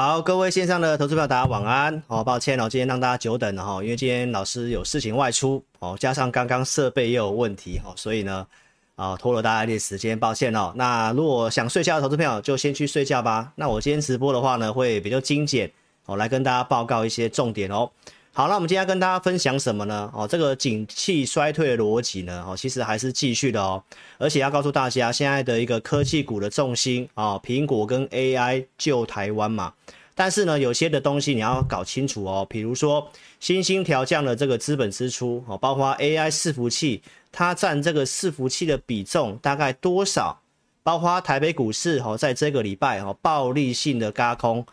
好，各位线上的投资朋友，大家晚安。哦，抱歉哦，今天让大家久等了哈，因为今天老师有事情外出哦，加上刚刚设备也有问题哈，所以呢，啊拖了大家一点时间，抱歉哦。那如果想睡觉的投资朋友，就先去睡觉吧。那我今天直播的话呢，会比较精简哦，来跟大家报告一些重点哦。好，那我们今天跟大家分享什么呢？哦，这个景气衰退的逻辑呢，哦，其实还是继续的哦，而且要告诉大家，现在的一个科技股的重心啊，苹果跟 AI 救台湾嘛。但是呢，有些的东西你要搞清楚哦，比如说新兴调降的这个资本支出哦，包括 AI 伺服器，它占这个伺服器的比重大概多少？包括台北股市哦，在这个礼拜哦，暴力性的轧空。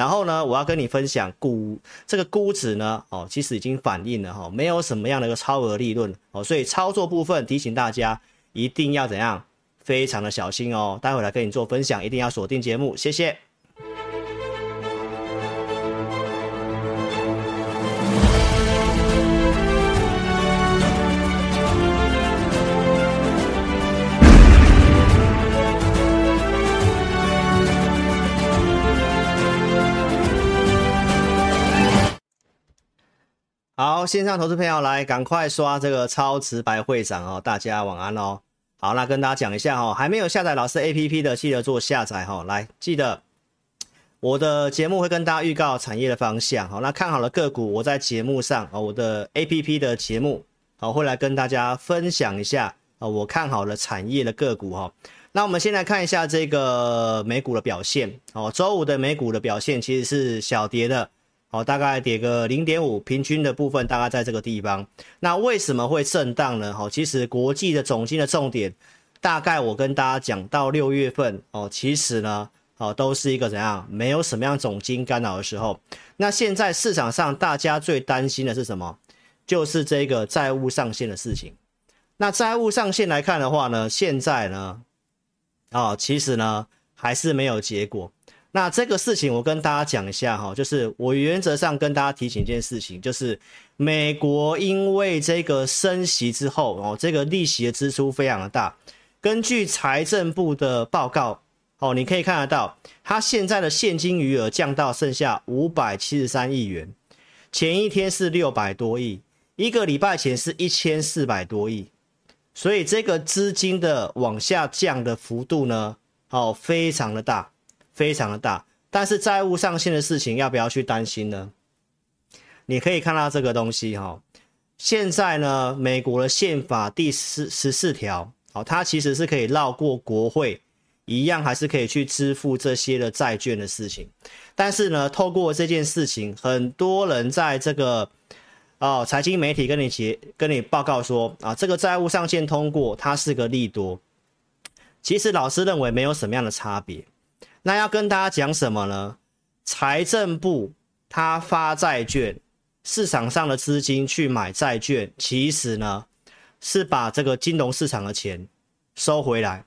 然后呢，我要跟你分享估这个估值呢，哦，其实已经反映了哈，没有什么样的一个超额利润哦，所以操作部分提醒大家一定要怎样，非常的小心哦。待会来跟你做分享，一定要锁定节目，谢谢。好，线上投资朋友来，赶快刷这个超直白会长哦！大家晚安哦。好，那跟大家讲一下哦，还没有下载老师 APP 的，记得做下载哈。来，记得我的节目会跟大家预告产业的方向。好，那看好了个股，我在节目上啊，我的 APP 的节目好会来跟大家分享一下啊，我看好了产业的个股哈。那我们先来看一下这个美股的表现哦。周五的美股的表现其实是小跌的。好，大概跌个零点五，平均的部分大概在这个地方。那为什么会震荡呢？好，其实国际的总金的重点，大概我跟大家讲到六月份哦，其实呢，哦都是一个怎样，没有什么样总金干扰的时候。那现在市场上大家最担心的是什么？就是这个债务上限的事情。那债务上限来看的话呢，现在呢，哦，其实呢还是没有结果。那这个事情我跟大家讲一下哈，就是我原则上跟大家提醒一件事情，就是美国因为这个升息之后哦，这个利息的支出非常的大。根据财政部的报告哦，你可以看得到，它现在的现金余额降到剩下五百七十三亿元，前一天是六百多亿，一个礼拜前是一千四百多亿，所以这个资金的往下降的幅度呢，哦，非常的大。非常的大，但是债务上限的事情要不要去担心呢？你可以看到这个东西哈，现在呢，美国的宪法第十十四条，好，它其实是可以绕过国会，一样还是可以去支付这些的债券的事情。但是呢，透过这件事情，很多人在这个哦，财经媒体跟你结跟你报告说啊，这个债务上限通过，它是个利多。其实老师认为没有什么样的差别。那要跟大家讲什么呢？财政部他发债券，市场上的资金去买债券，其实呢是把这个金融市场的钱收回来。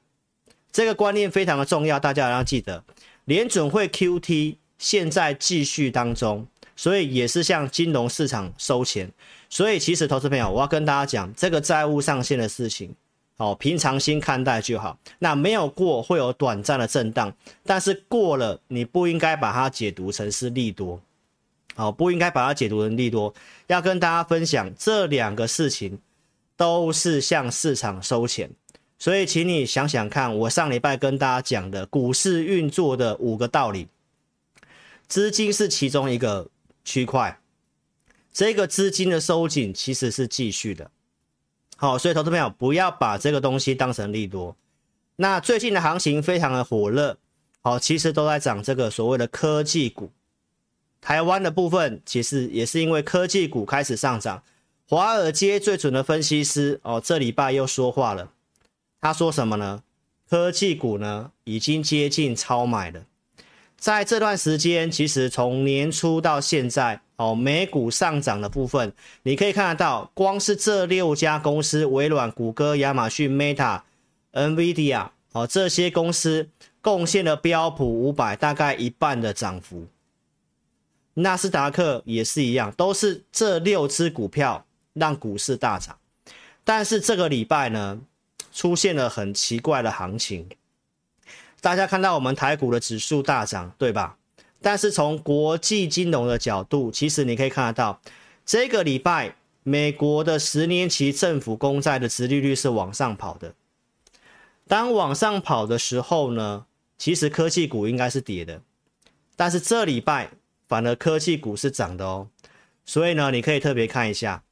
这个观念非常的重要，大家要记得。联准会 QT 现在继续当中，所以也是向金融市场收钱。所以其实投资朋友，我要跟大家讲这个债务上限的事情。哦，平常心看待就好。那没有过会有短暂的震荡，但是过了，你不应该把它解读成是利多。哦，不应该把它解读成利多。要跟大家分享这两个事情都是向市场收钱，所以请你想想看，我上礼拜跟大家讲的股市运作的五个道理，资金是其中一个区块，这个资金的收紧其实是继续的。好，所以投资朋友不要把这个东西当成利多。那最近的行情非常的火热，好，其实都在涨这个所谓的科技股。台湾的部分其实也是因为科技股开始上涨。华尔街最准的分析师哦，这礼拜又说话了，他说什么呢？科技股呢已经接近超买了。在这段时间，其实从年初到现在哦，美股上涨的部分，你可以看得到，光是这六家公司，微软、谷歌、亚马逊、Meta、NVIDIA 哦，这些公司贡献了标普五百大概一半的涨幅。纳斯达克也是一样，都是这六只股票让股市大涨。但是这个礼拜呢，出现了很奇怪的行情。大家看到我们台股的指数大涨，对吧？但是从国际金融的角度，其实你可以看得到，这个礼拜美国的十年期政府公债的殖利率是往上跑的。当往上跑的时候呢，其实科技股应该是跌的，但是这礼拜反而科技股是涨的哦。所以呢，你可以特别看一下。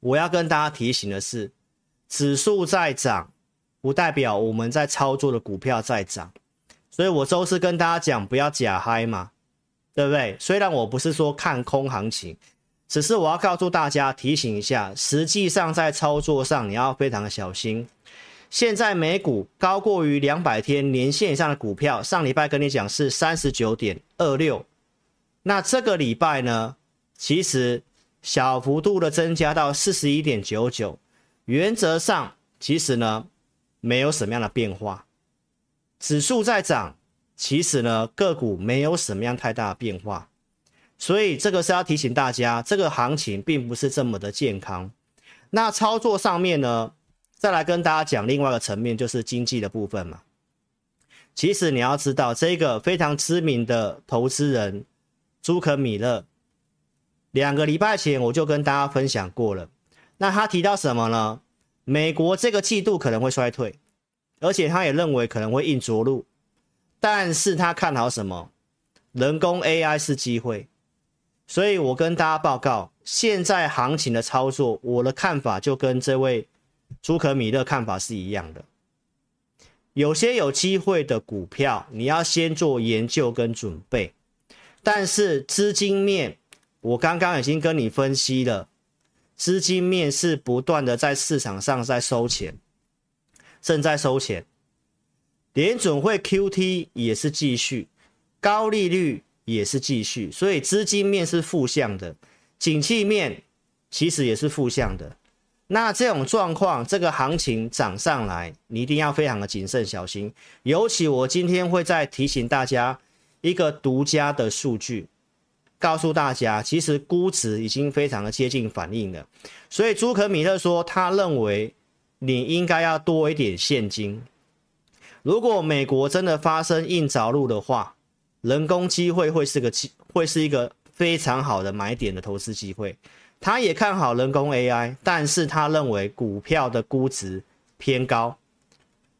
我要跟大家提醒的是，指数在涨。不代表我们在操作的股票在涨，所以我周四跟大家讲不要假嗨嘛，对不对？虽然我不是说看空行情，只是我要告诉大家提醒一下，实际上在操作上你要非常的小心。现在美股高过于两百天年线以上的股票，上礼拜跟你讲是三十九点二六，那这个礼拜呢，其实小幅度的增加到四十一点九九，原则上其实呢。没有什么样的变化，指数在涨，其实呢个股没有什么样太大的变化，所以这个是要提醒大家，这个行情并不是这么的健康。那操作上面呢，再来跟大家讲另外一个层面，就是经济的部分嘛。其实你要知道，这个非常知名的投资人朱可米勒，两个礼拜前我就跟大家分享过了。那他提到什么呢？美国这个季度可能会衰退，而且他也认为可能会硬着陆，但是他看好什么？人工 AI 是机会，所以我跟大家报告，现在行情的操作，我的看法就跟这位朱可米勒看法是一样的。有些有机会的股票，你要先做研究跟准备，但是资金面，我刚刚已经跟你分析了。资金面是不断的在市场上在收钱，正在收钱，联准会 QT 也是继续，高利率也是继续，所以资金面是负向的，景气面其实也是负向的。那这种状况，这个行情涨上来，你一定要非常的谨慎小心。尤其我今天会再提醒大家一个独家的数据。告诉大家，其实估值已经非常的接近反应了，所以朱可米勒说，他认为你应该要多一点现金。如果美国真的发生硬着陆的话，人工机会会是个机，会是一个非常好的买点的投资机会。他也看好人工 AI，但是他认为股票的估值偏高，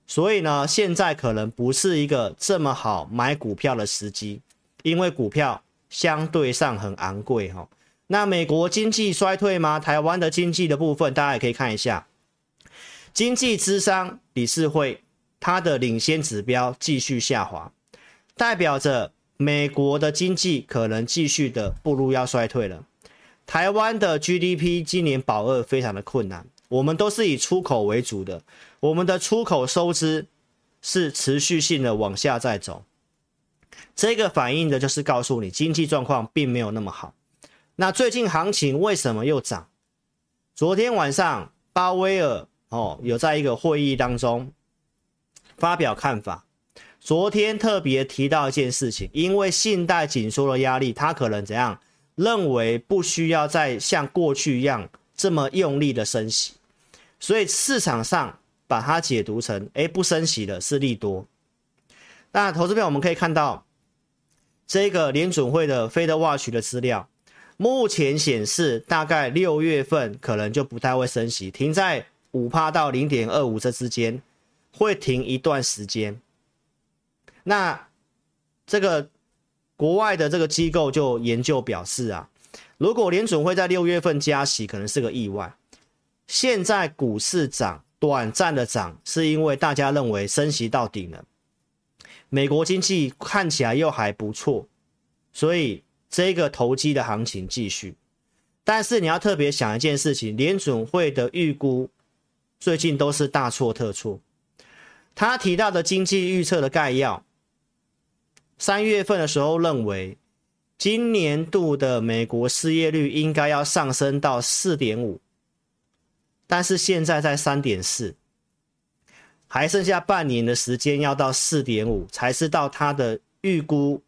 所以呢，现在可能不是一个这么好买股票的时机，因为股票。相对上很昂贵哈，那美国经济衰退吗？台湾的经济的部分，大家也可以看一下，经济之商理事会它的领先指标继续下滑，代表着美国的经济可能继续的步入要衰退了。台湾的 GDP 今年保二非常的困难，我们都是以出口为主的，我们的出口收支是持续性的往下在走。这个反映的就是告诉你经济状况并没有那么好。那最近行情为什么又涨？昨天晚上鲍威尔哦有在一个会议当中发表看法。昨天特别提到一件事情，因为信贷紧缩的压力，他可能怎样认为不需要再像过去一样这么用力的升息，所以市场上把它解读成哎不升息的是利多。那投资票我们可以看到。这个联准会的 FedWatch 的资料，目前显示大概六月份可能就不太会升息，停在五趴到零点二五这之间，会停一段时间。那这个国外的这个机构就研究表示啊，如果联准会在六月份加息，可能是个意外。现在股市涨，短暂的涨，是因为大家认为升息到顶了，美国经济看起来又还不错，所以这个投机的行情继续。但是你要特别想一件事情，联准会的预估最近都是大错特错。他提到的经济预测的概要，三月份的时候认为，今年度的美国失业率应该要上升到四点五，但是现在在三点四，还剩下半年的时间要到四点五才是到他的预估，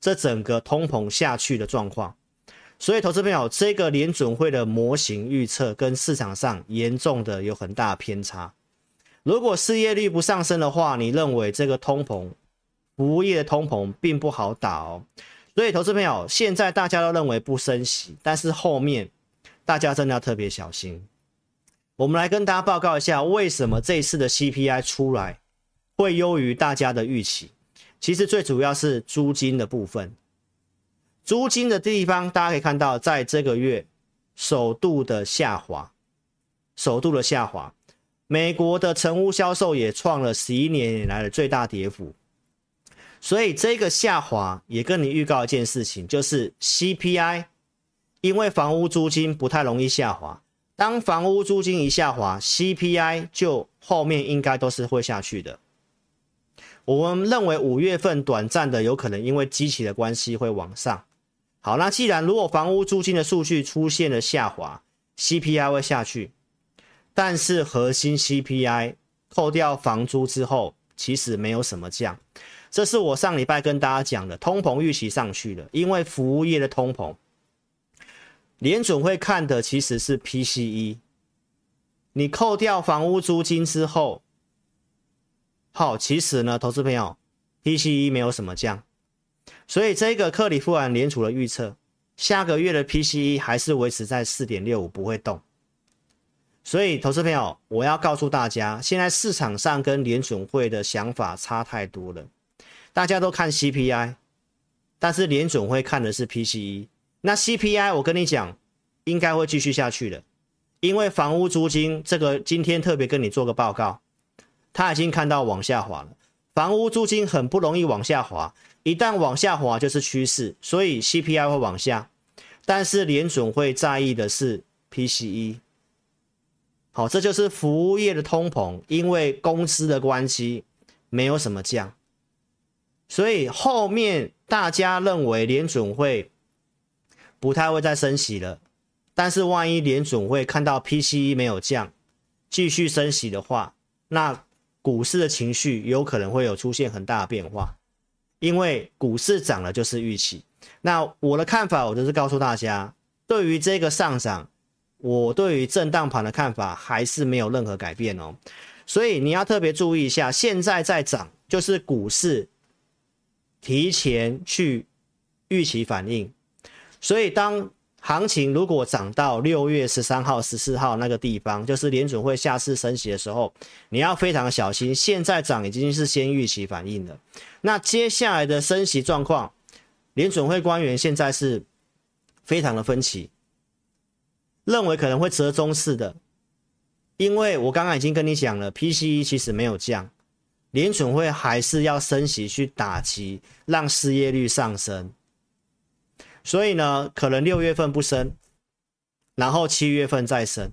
这整个通膨下去的状况。所以，投资朋友，这个联准会的模型预测跟市场上严重的有很大偏差。如果失业率不上升的话，你认为这个通膨，服务业的通膨并不好打哦。所以，投资朋友，现在大家都认为不升息，但是后面大家真的要特别小心。我们来跟大家报告一下，为什么这一次的 CPI 出来会优于大家的预期？其实最主要是租金的部分。租金的地方，大家可以看到，在这个月首度的下滑，首度的下滑。美国的成屋销售也创了十一年以来的最大跌幅，所以这个下滑也跟你预告一件事情，就是 CPI，因为房屋租金不太容易下滑，当房屋租金一下滑，CPI 就后面应该都是会下去的。我们认为五月份短暂的有可能因为基期的关系会往上。好，那既然如果房屋租金的数据出现了下滑，CPI 会下去，但是核心 CPI 扣掉房租之后，其实没有什么降。这是我上礼拜跟大家讲的，通膨预期上去了，因为服务业的通膨，联准会看的其实是 PCE，你扣掉房屋租金之后，好，其实呢，投资朋友，PCE 没有什么降。所以这个克里夫兰联储的预测，下个月的 PCE 还是维持在四点六五，不会动。所以，投资朋友，我要告诉大家，现在市场上跟联准会的想法差太多了。大家都看 CPI，但是联准会看的是 PCE。那 CPI 我跟你讲，应该会继续下去的，因为房屋租金这个今天特别跟你做个报告，他已经看到往下滑了。房屋租金很不容易往下滑。一旦往下滑就是趋势，所以 CPI 会往下，但是联准会在意的是 PCE。好，这就是服务业的通膨，因为工资的关系没有什么降，所以后面大家认为联准会不太会再升息了。但是万一联准会看到 PCE 没有降，继续升息的话，那股市的情绪有可能会有出现很大的变化。因为股市涨了就是预期，那我的看法，我就是告诉大家，对于这个上涨，我对于震荡盘的看法还是没有任何改变哦。所以你要特别注意一下，现在在涨，就是股市提前去预期反应，所以当。行情如果涨到六月十三号、十四号那个地方，就是联准会下次升息的时候，你要非常小心。现在涨已经是先预期反应了。那接下来的升息状况，联准会官员现在是非常的分歧，认为可能会折中式的，因为我刚刚已经跟你讲了，PCE 其实没有降，联准会还是要升息去打击，让失业率上升。所以呢，可能六月份不升，然后七月份再升，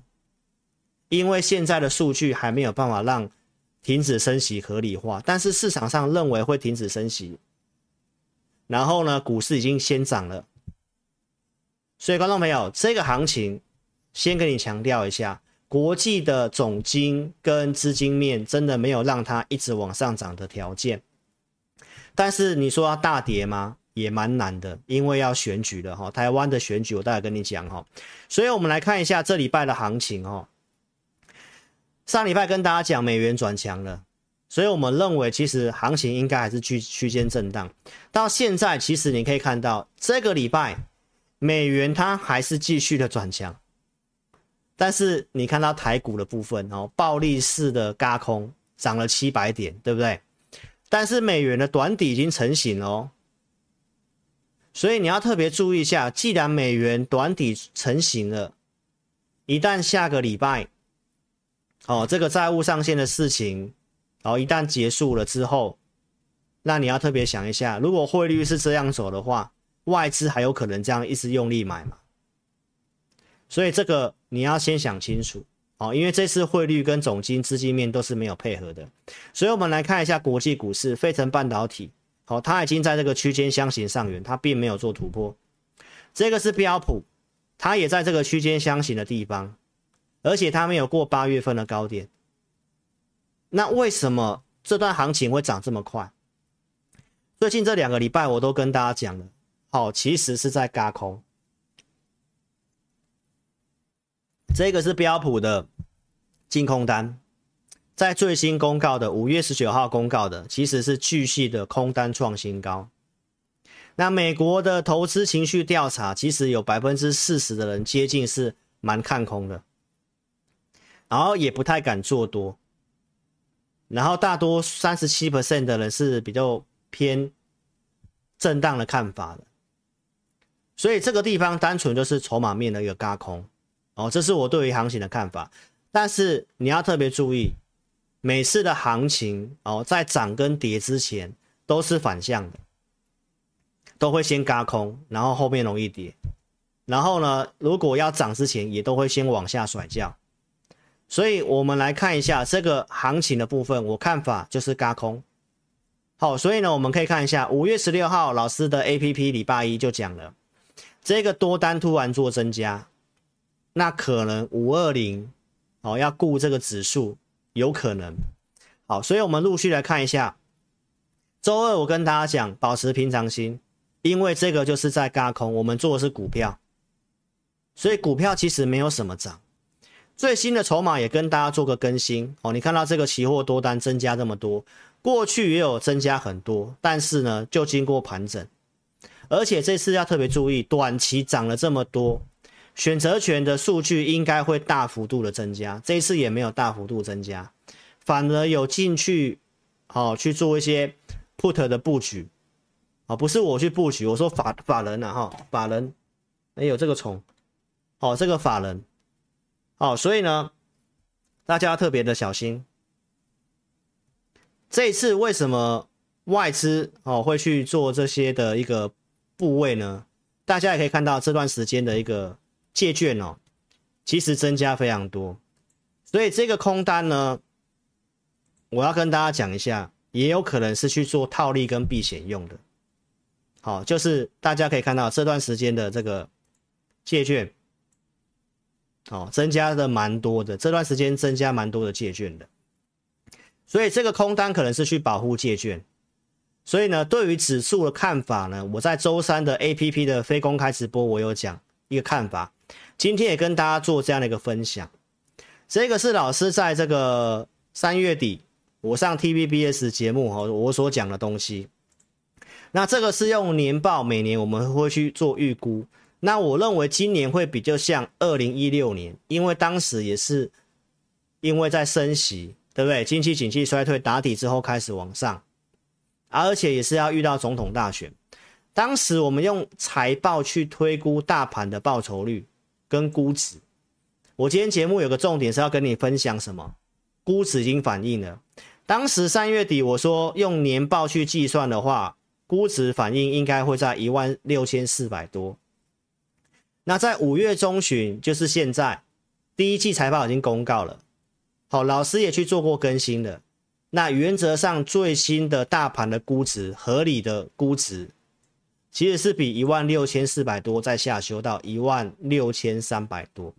因为现在的数据还没有办法让停止升息合理化，但是市场上认为会停止升息，然后呢，股市已经先涨了，所以观众朋友，这个行情先跟你强调一下，国际的总金跟资金面真的没有让它一直往上涨的条件，但是你说要大跌吗？也蛮难的，因为要选举了哈。台湾的选举，我待会跟你讲哈。所以，我们来看一下这礼拜的行情哈。上礼拜跟大家讲美元转强了，所以我们认为其实行情应该还是区区间震荡。到现在，其实你可以看到这个礼拜美元它还是继续的转强，但是你看到台股的部分哦，暴力式的轧空涨了七百点，对不对？但是美元的短底已经成型了哦。所以你要特别注意一下，既然美元短底成型了，一旦下个礼拜，哦，这个债务上限的事情，然哦，一旦结束了之后，那你要特别想一下，如果汇率是这样走的话，外资还有可能这样一直用力买吗？所以这个你要先想清楚，哦，因为这次汇率跟总金资金面都是没有配合的，所以我们来看一下国际股市，费城半导体，好，它已经在这个区间箱型上缘，它并没有做突破。这个是标普，它也在这个区间箱型的地方，而且它没有过八月份的高点。那为什么这段行情会涨这么快？最近这两个礼拜我都跟大家讲了，好，其实是在轧空。这个是标普的净空单，在最新公告的五月十九号公告的，其实是继续的空单创新高。那美国的投资情绪调查，其实有百分之四十的人接近是蛮看空的，然后也不太敢做多，然后大多三十七 percent 的人是比较偏震荡的看法的，所以这个地方单纯就是筹码面的一个轧空。哦，这是我对于行情的看法，但是你要特别注意，每次的行情哦，在涨跟跌之前都是反向的，都会先轧空，然后后面容易跌，然后呢，如果要涨之前也都会先往下甩掉，所以我们来看一下这个行情的部分，我看法就是轧空。好，所以呢，我们可以看一下五月十六号老师的 APP 礼拜一就讲了，这个多单突然做增加。那可能五二零，哦，要顾这个指数，有可能，好，所以我们陆续来看一下。周二我跟大家讲，保持平常心，因为这个就是在轧空，我们做的是股票，所以股票其实没有什么涨。最新的筹码也跟大家做个更新，哦，你看到这个期货多单增加这么多，过去也有增加很多，但是呢，就经过盘整，而且这次要特别注意，短期涨了这么多。选择权的数据应该会大幅度的增加，这一次也没有大幅度增加，反而有进去，好、哦、去做一些 put 的布局，啊、哦，不是我去布局，我说法法人啊，哈、法人，哎有这个虫，哦，这个法人，哦，所以呢，大家要特别的小心。这一次为什么外资哦会去做这些的一个部位呢？大家也可以看到这段时间的一个。借券哦，其实增加非常多，所以这个空单呢，我要跟大家讲一下，也有可能是去做套利跟避险用的。好，就是大家可以看到这段时间的这个借券，哦，增加的蛮多的，这段时间增加蛮多的借券的，所以这个空单可能是去保护借券。所以呢，对于指数的看法呢，我在周三的 APP 的非公开直播我有讲一个看法。今天也跟大家做这样的一个分享，这个是老师在这个三月底我上 TVBS 节目哈，我所讲的东西。那这个是用年报，每年我们会去做预估。那我认为今年会比较像二零一六年，因为当时也是因为在升息，对不对？经济景气衰退打底之后开始往上，而且也是要遇到总统大选。当时我们用财报去推估大盘的报酬率。跟估值，我今天节目有个重点是要跟你分享什么？估值已经反映了。当时三月底我说用年报去计算的话，估值反应应该会在一万六千四百多。那在五月中旬，就是现在，第一季财报已经公告了。好，老师也去做过更新了。那原则上最新的大盘的估值，合理的估值。其实是比一万六千四百多再下修到一万六千三百多，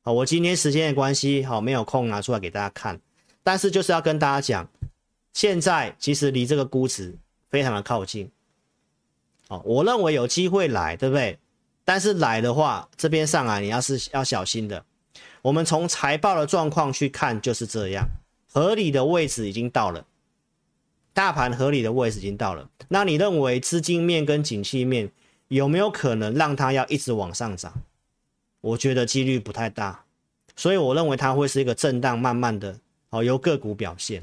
好，我今天时间的关系，好，没有空拿出来给大家看，但是就是要跟大家讲，现在其实离这个估值非常的靠近，好，我认为有机会来，对不对？但是来的话，这边上来你要是要小心的，我们从财报的状况去看就是这样，合理的位置已经到了。大盘合理的位置已经到了，那你认为资金面跟景气面有没有可能让它要一直往上涨？我觉得几率不太大，所以我认为它会是一个震荡，慢慢的哦由个股表现，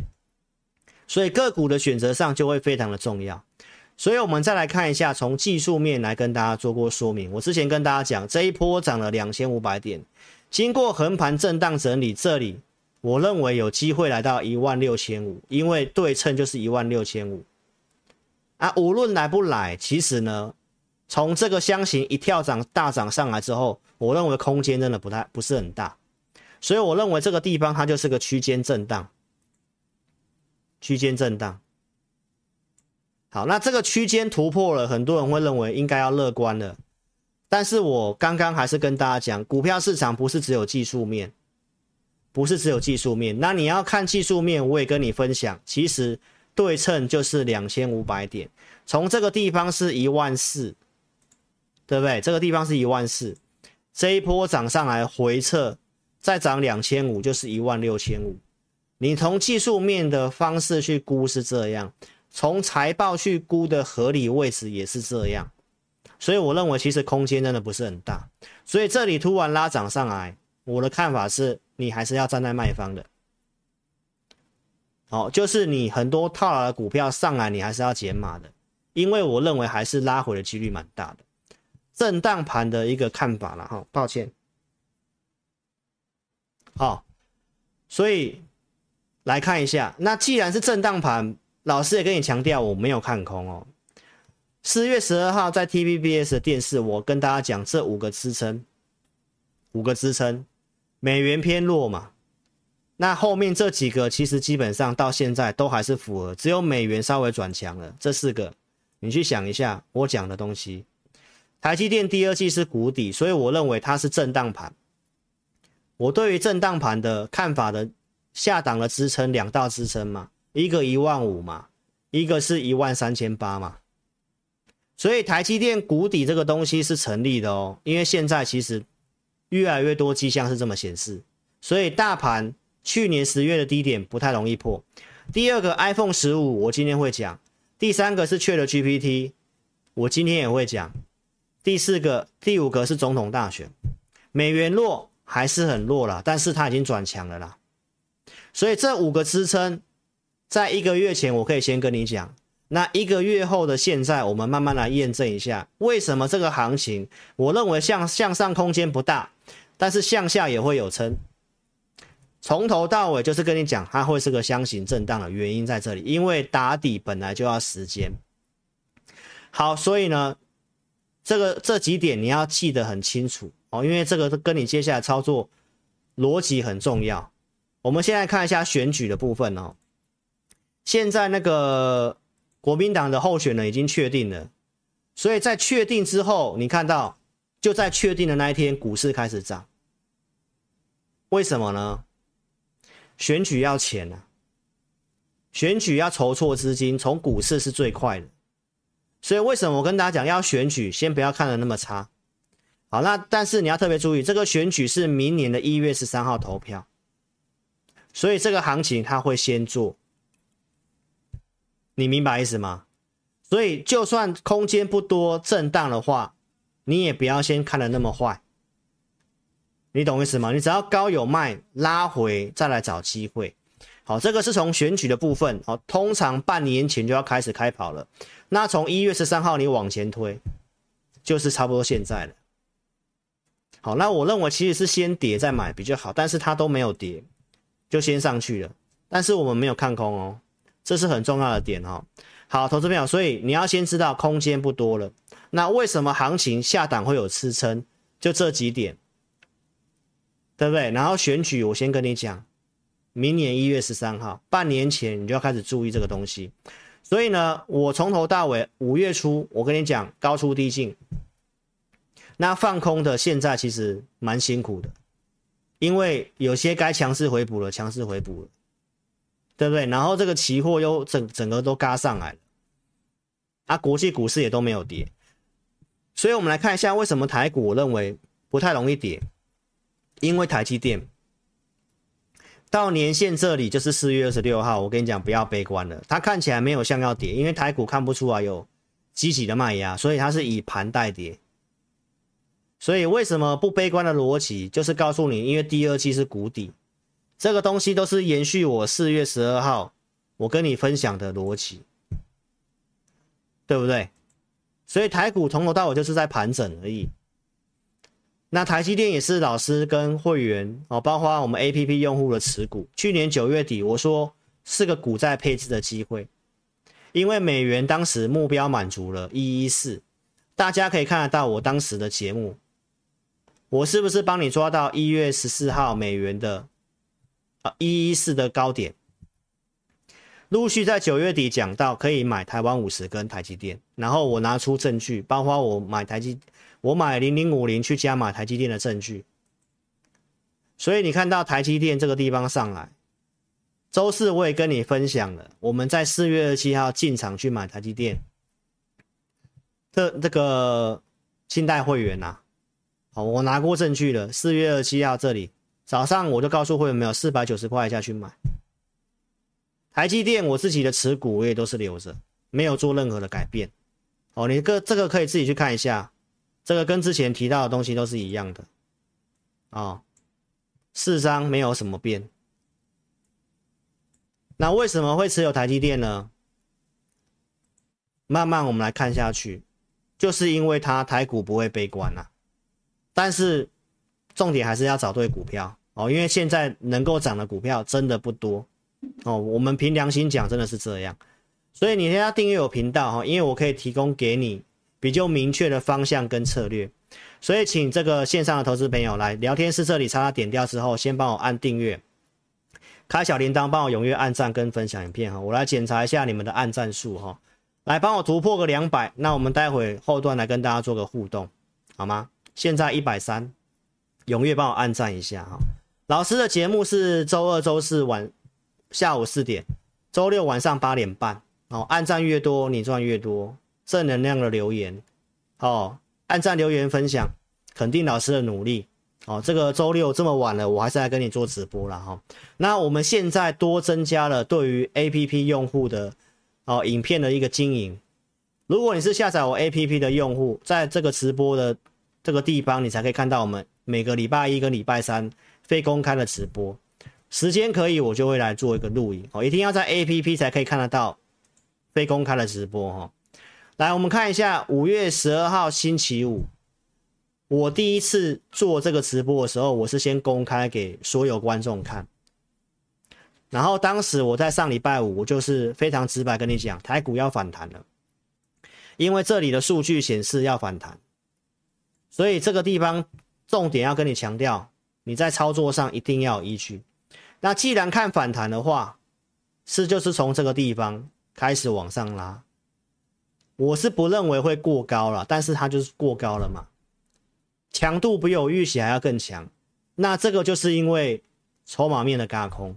所以个股的选择上就会非常的重要。所以我们再来看一下，从技术面来跟大家做过说明。我之前跟大家讲，这一波涨了两千五百点，经过横盘震荡整理，这里我认为有机会来到一万六千五，因为对称就是一万六千五。啊，无论来不来，其实呢，从这个箱型一跳涨大涨上来之后，我认为空间真的不太不是很大，所以我认为这个地方它就是个区间震荡，区间震荡。好，那这个区间突破了，很多人会认为应该要乐观了。但是我刚刚还是跟大家讲，股票市场不是只有技术面，不是只有技术面。那你要看技术面，我也跟你分享，其实对称就是两千五百点，从这个地方是一万四，对不对？这个地方是一万四，这一波涨上来回撤，再涨两千五就是一万六千五。你从技术面的方式去估是这样，从财报去估的合理位置也是这样。所以我认为其实空间真的不是很大，所以这里突然拉涨上来，我的看法是你还是要站在卖方的。好，就是你很多套牢的股票上来，你还是要减码的，因为我认为还是拉回的几率蛮大的，震荡盘的一个看法了哈。抱歉，好，所以来看一下，那既然是震荡盘，老师也跟你强调，我没有看空哦。四月十二号在 TVBS 的电视，我跟大家讲这五个支撑，五个支撑，美元偏弱嘛，那后面这几个其实基本上到现在都还是符合，只有美元稍微转强了。这四个，你去想一下我讲的东西。台积电第二季是谷底，所以我认为它是震荡盘。我对于震荡盘的看法的下档的支撑两道支撑嘛，一个一万五嘛，一个是一万三千八嘛。所以台积电谷底这个东西是成立的哦，因为现在其实越来越多迹象是这么显示，所以大盘去年十月的低点不太容易破。第二个 iPhone 十五我今天会讲，第三个是 ChatGPT，我今天也会讲，第四个、第五个是总统大选，美元弱还是很弱了，但是它已经转强了啦。所以这五个支撑，在一个月前我可以先跟你讲。那一个月后的现在，我们慢慢来验证一下，为什么这个行情，我认为向向上空间不大，但是向下也会有撑。从头到尾就是跟你讲，它会是个箱型震荡的原因在这里，因为打底本来就要时间。好，所以呢，这个这几点你要记得很清楚哦，因为这个跟你接下来操作逻辑很重要。我们现在看一下选举的部分哦，现在那个。国民党的候选人已经确定了，所以在确定之后，你看到就在确定的那一天，股市开始涨。为什么呢？选举要钱啊，选举要筹措资金，从股市是最快的。所以为什么我跟大家讲要选举，先不要看的那么差。好，那但是你要特别注意，这个选举是明年的一月十三号投票，所以这个行情它会先做。你明白意思吗？所以就算空间不多，震荡的话，你也不要先看得那么坏。你懂意思吗？你只要高有卖，拉回再来找机会。好，这个是从选举的部分。好，通常半年前就要开始开跑了。那从一月十三号你往前推，就是差不多现在了。好，那我认为其实是先跌再买比较好，但是它都没有跌，就先上去了。但是我们没有看空哦。这是很重要的点哈，好，投资朋友，所以你要先知道空间不多了。那为什么行情下档会有支撑？就这几点，对不对？然后选举，我先跟你讲，明年一月十三号，半年前你就要开始注意这个东西。所以呢，我从头到尾五月初，我跟你讲高出低进，那放空的现在其实蛮辛苦的，因为有些该强势回补了，强势回补了。对不对？然后这个期货又整整个都嘎上来了，啊，国际股市也都没有跌，所以我们来看一下为什么台股我认为不太容易跌，因为台积电。到年线这里就是四月二十六号，我跟你讲不要悲观了，它看起来没有像要跌，因为台股看不出来有积极的卖压，所以它是以盘带跌，所以为什么不悲观的逻辑就是告诉你，因为第二季是谷底。这个东西都是延续我四月十二号我跟你分享的逻辑，对不对？所以台股从头到尾就是在盘整而已。那台积电也是老师跟会员哦，包括我们 APP 用户的持股。去年九月底，我说是个股债配置的机会，因为美元当时目标满足了一一四，大家可以看得到我当时的节目，我是不是帮你抓到一月十四号美元的一一四的高点？陆续在九月底讲到可以买台湾五十跟台积电，然后我拿出证据，包括我买台积。我买零零五零去加码台积电的证据，所以你看到台积电这个地方上来，周四我也跟你分享了，我们在四月二十七号进场去买台积电，这这个信贷会员呐、啊，好，我拿过证据了，四月二十七号这里早上我就告诉会员没有四百九十块以下去买台积电，我自己的持股我也都是留着，没有做任何的改变，哦，你个这个可以自己去看一下。这个跟之前提到的东西都是一样的，哦，四张没有什么变。那为什么会持有台积电呢？慢慢我们来看下去，就是因为它台股不会悲观啊。但是重点还是要找对股票哦，因为现在能够涨的股票真的不多哦。我们凭良心讲，真的是这样。所以你先要订阅我频道哈，因为我可以提供给你。比较明确的方向跟策略，所以请这个线上的投资朋友来聊天室这里，叉叉点掉之后，先帮我按订阅，开小铃铛，帮我踊跃按赞跟分享影片哈，我来检查一下你们的按赞数哈，来帮我突破个两百，那我们待会后段来跟大家做个互动，好吗？现在一百三，踊跃帮我按赞一下哈。老师的节目是周二、周四晚下午四点，周六晚上八点半，哦，按赞越多，你赚越多。正能量的留言，哦，按赞留言分享，肯定老师的努力，哦，这个周六这么晚了，我还是来跟你做直播了哈、哦。那我们现在多增加了对于 APP 用户的哦影片的一个经营。如果你是下载我 APP 的用户，在这个直播的这个地方，你才可以看到我们每个礼拜一跟礼拜三非公开的直播时间可以，我就会来做一个录影哦，一定要在 APP 才可以看得到非公开的直播哈。来，我们看一下五月十二号星期五，我第一次做这个直播的时候，我是先公开给所有观众看。然后当时我在上礼拜五，我就是非常直白跟你讲，台股要反弹了，因为这里的数据显示要反弹，所以这个地方重点要跟你强调，你在操作上一定要有依据。那既然看反弹的话，是就是从这个地方开始往上拉。我是不认为会过高了，但是它就是过高了嘛，强度比我预期还要更强，那这个就是因为筹码面的轧空，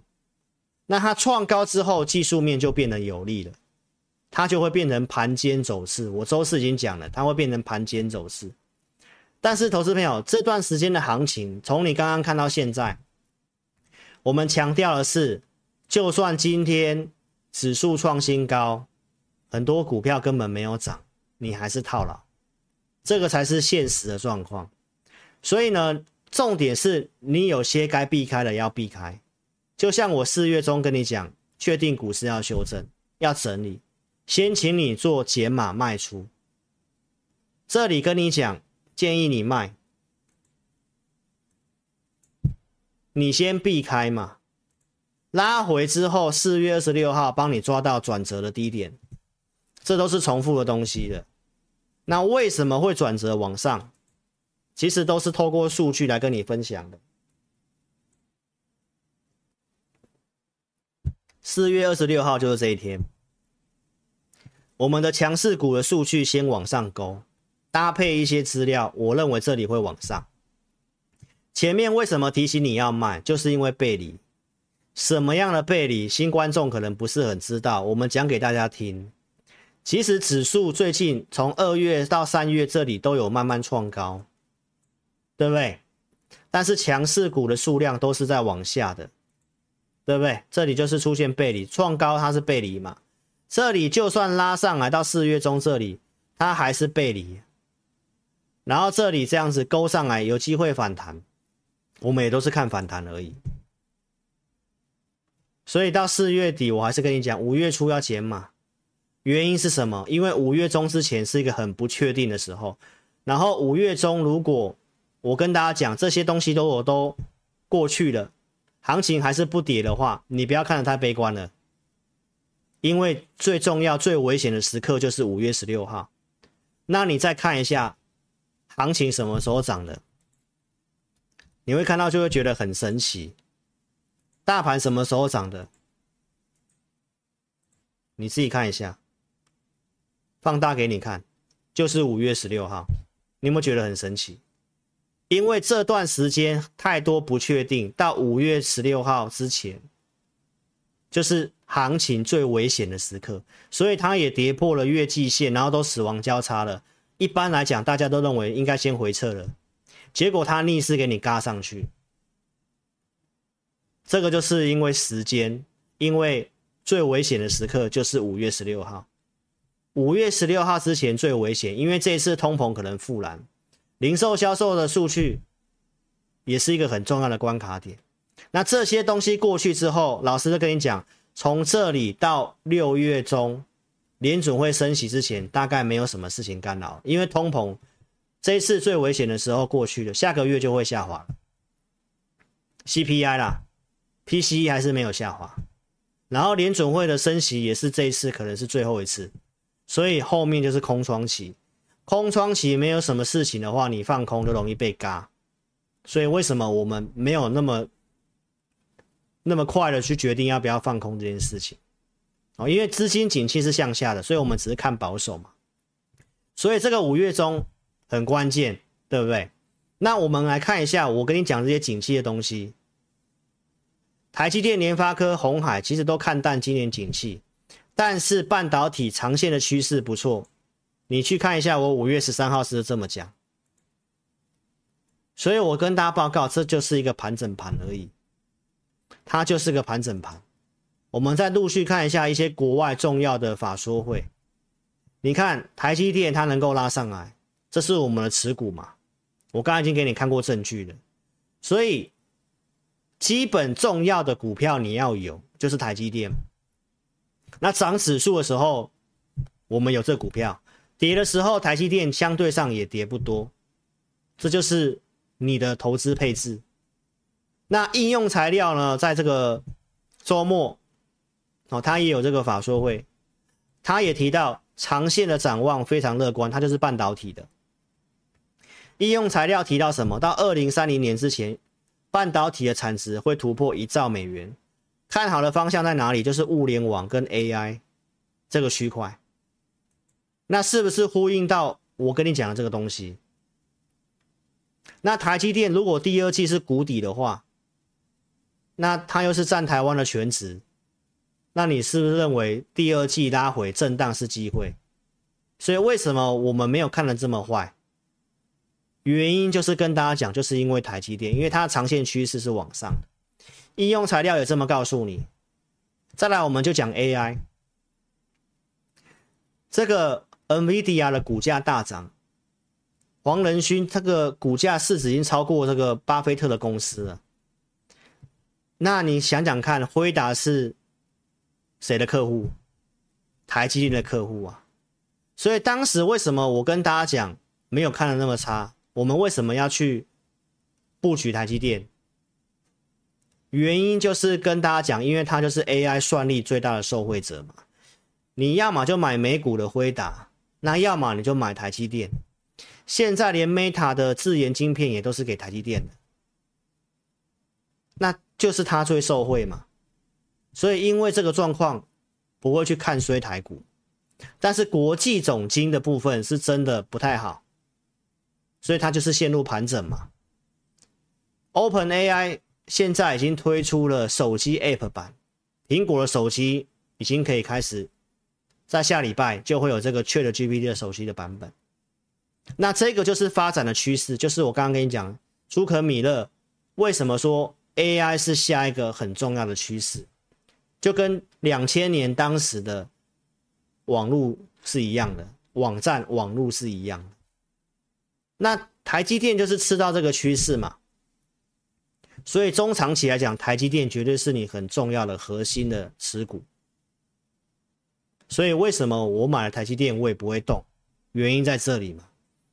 那它创高之后技术面就变得有利了，它就会变成盘间走势。我周四已经讲了，它会变成盘间走势。但是投资朋友，这段时间的行情，从你刚刚看到现在，我们强调的是，就算今天指数创新高。很多股票根本没有涨，你还是套牢，这个才是现实的状况。所以呢，重点是你有些该避开的要避开。就像我四月中跟你讲，确定股市要修正、要整理，先请你做减码卖出。这里跟你讲，建议你卖，你先避开嘛。拉回之后，四月二十六号帮你抓到转折的低点。这都是重复的东西的，那为什么会转折往上？其实都是透过数据来跟你分享的。四月二十六号就是这一天，我们的强势股的数据先往上勾，搭配一些资料，我认为这里会往上。前面为什么提醒你要卖？就是因为背离。什么样的背离？新观众可能不是很知道，我们讲给大家听。其实指数最近从二月到三月这里都有慢慢创高，对不对？但是强势股的数量都是在往下的，对不对？这里就是出现背离，创高它是背离嘛？这里就算拉上来到四月中这里，它还是背离。然后这里这样子勾上来有机会反弹，我们也都是看反弹而已。所以到四月底，我还是跟你讲，五月初要减码。原因是什么？因为五月中之前是一个很不确定的时候，然后五月中如果我跟大家讲，这些东西都我都过去了，行情还是不跌的话，你不要看得太悲观了，因为最重要、最危险的时刻就是五月十六号。那你再看一下行情什么时候涨的，你会看到就会觉得很神奇。大盘什么时候涨的？你自己看一下，放大给你看，就是五月十六号。你有没有觉得很神奇？因为这段时间太多不确定，到五月十六号之前，就是行情最危险的时刻，所以它也跌破了月季线，然后都死亡交叉了。一般来讲，大家都认为应该先回撤了，结果它逆势给你嘎上去。这个就是因为时间，因为最危险的时刻就是五月十六号。五月十六号之前最危险，因为这一次通膨可能复燃，零售销售的数据也是一个很重要的关卡点。那这些东西过去之后，老师就跟你讲，从这里到六月中，联准会升息之前，大概没有什么事情干扰，因为通膨这一次最危险的时候过去了，下个月就会下滑。CPI 啦，PCE 还是没有下滑，然后联准会的升息也是这一次可能是最后一次。所以后面就是空窗期，空窗期没有什么事情的话，你放空就容易被嘎。所以为什么我们没有那么那么快的去决定要不要放空这件事情？哦，因为资金景气是向下的，所以我们只是看保守嘛。所以这个五月中很关键，对不对？那我们来看一下，我跟你讲这些景气的东西，台积电、联发科、鸿海其实都看淡今年景气。但是半导体长线的趋势不错，你去看一下，我五月十三号是这么讲，所以我跟大家报告，这就是一个盘整盘而已，它就是个盘整盘。我们再陆续看一下一些国外重要的法说会，你看台积电它能够拉上来，这是我们的持股嘛？我刚刚已经给你看过证据了，所以基本重要的股票你要有，就是台积电。那涨指数的时候，我们有这股票；跌的时候，台积电相对上也跌不多，这就是你的投资配置。那应用材料呢，在这个周末，哦，他也有这个法说会，他也提到长线的展望非常乐观，它就是半导体的。应用材料提到什么？到二零三零年之前，半导体的产值会突破一兆美元。看好的方向在哪里？就是物联网跟 AI 这个区块。那是不是呼应到我跟你讲的这个东西？那台积电如果第二季是谷底的话，那它又是占台湾的全值，那你是不是认为第二季拉回震荡是机会？所以为什么我们没有看的这么坏？原因就是跟大家讲，就是因为台积电，因为它长线趋势是往上的。应用材料也这么告诉你。再来，我们就讲 AI。这个 NVIDIA 的股价大涨，黄仁勋这个股价市值已经超过这个巴菲特的公司了。那你想想看，辉达是谁的客户？台积电的客户啊。所以当时为什么我跟大家讲没有看的那么差？我们为什么要去布局台积电？原因就是跟大家讲，因为它就是 AI 算力最大的受惠者嘛。你要么就买美股的辉达，那要么你就买台积电。现在连 Meta 的自研晶片也都是给台积电的，那就是它最受惠嘛。所以因为这个状况，不会去看衰台股，但是国际总经的部分是真的不太好，所以它就是陷入盘整嘛。OpenAI。现在已经推出了手机 App 版，苹果的手机已经可以开始，在下礼拜就会有这个 ChatGPT 的手机的版本。那这个就是发展的趋势，就是我刚刚跟你讲，朱可米勒为什么说 AI 是下一个很重要的趋势，就跟两千年当时的网络是一样的，网站网络是一样的。那台积电就是吃到这个趋势嘛。所以中长期来讲，台积电绝对是你很重要的核心的持股。所以为什么我买了台积电，我也不会动？原因在这里嘛。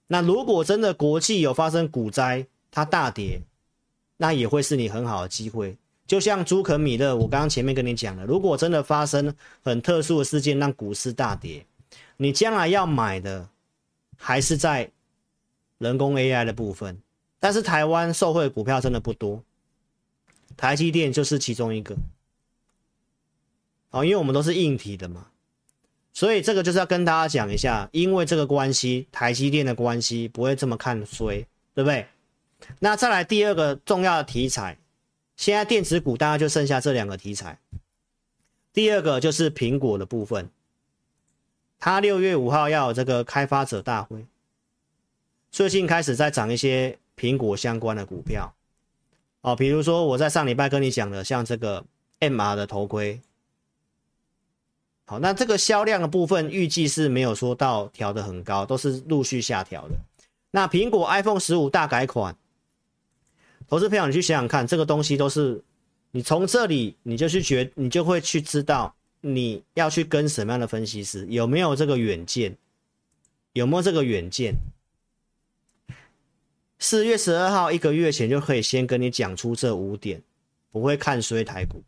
那如果真的国际有发生股灾，它大跌，那也会是你很好的机会。就像朱可米勒，我刚刚前面跟你讲了，如果真的发生很特殊的事件让股市大跌，你将来要买的还是在人工 AI 的部分。但是台湾受惠股票真的不多，台积电就是其中一个。哦，因为我们都是硬体的嘛，所以这个就是要跟大家讲一下，因为这个关系，台积电的关系不会这么看衰，对不对？那再来第二个重要的题材。现在电子股大概就剩下这两个题材。第二个就是苹果的部分，它六月五号要有这个开发者大会，最近开始在涨一些苹果相关的股票，哦，比如说我在上礼拜跟你讲的，像这个 MR 的头盔，好，那这个销量的部分预计是没有说到调得很高，都是陆续下调的。那苹果 iPhone 十五大改款。投资朋友，你去想想看，这个东西都是你从这里你就去觉，你就会去知道你要去跟什么样的分析师，有没有这个远见，有没有这个远见。四月十二号一个月前就可以先跟你讲出这五点，不会看衰台股。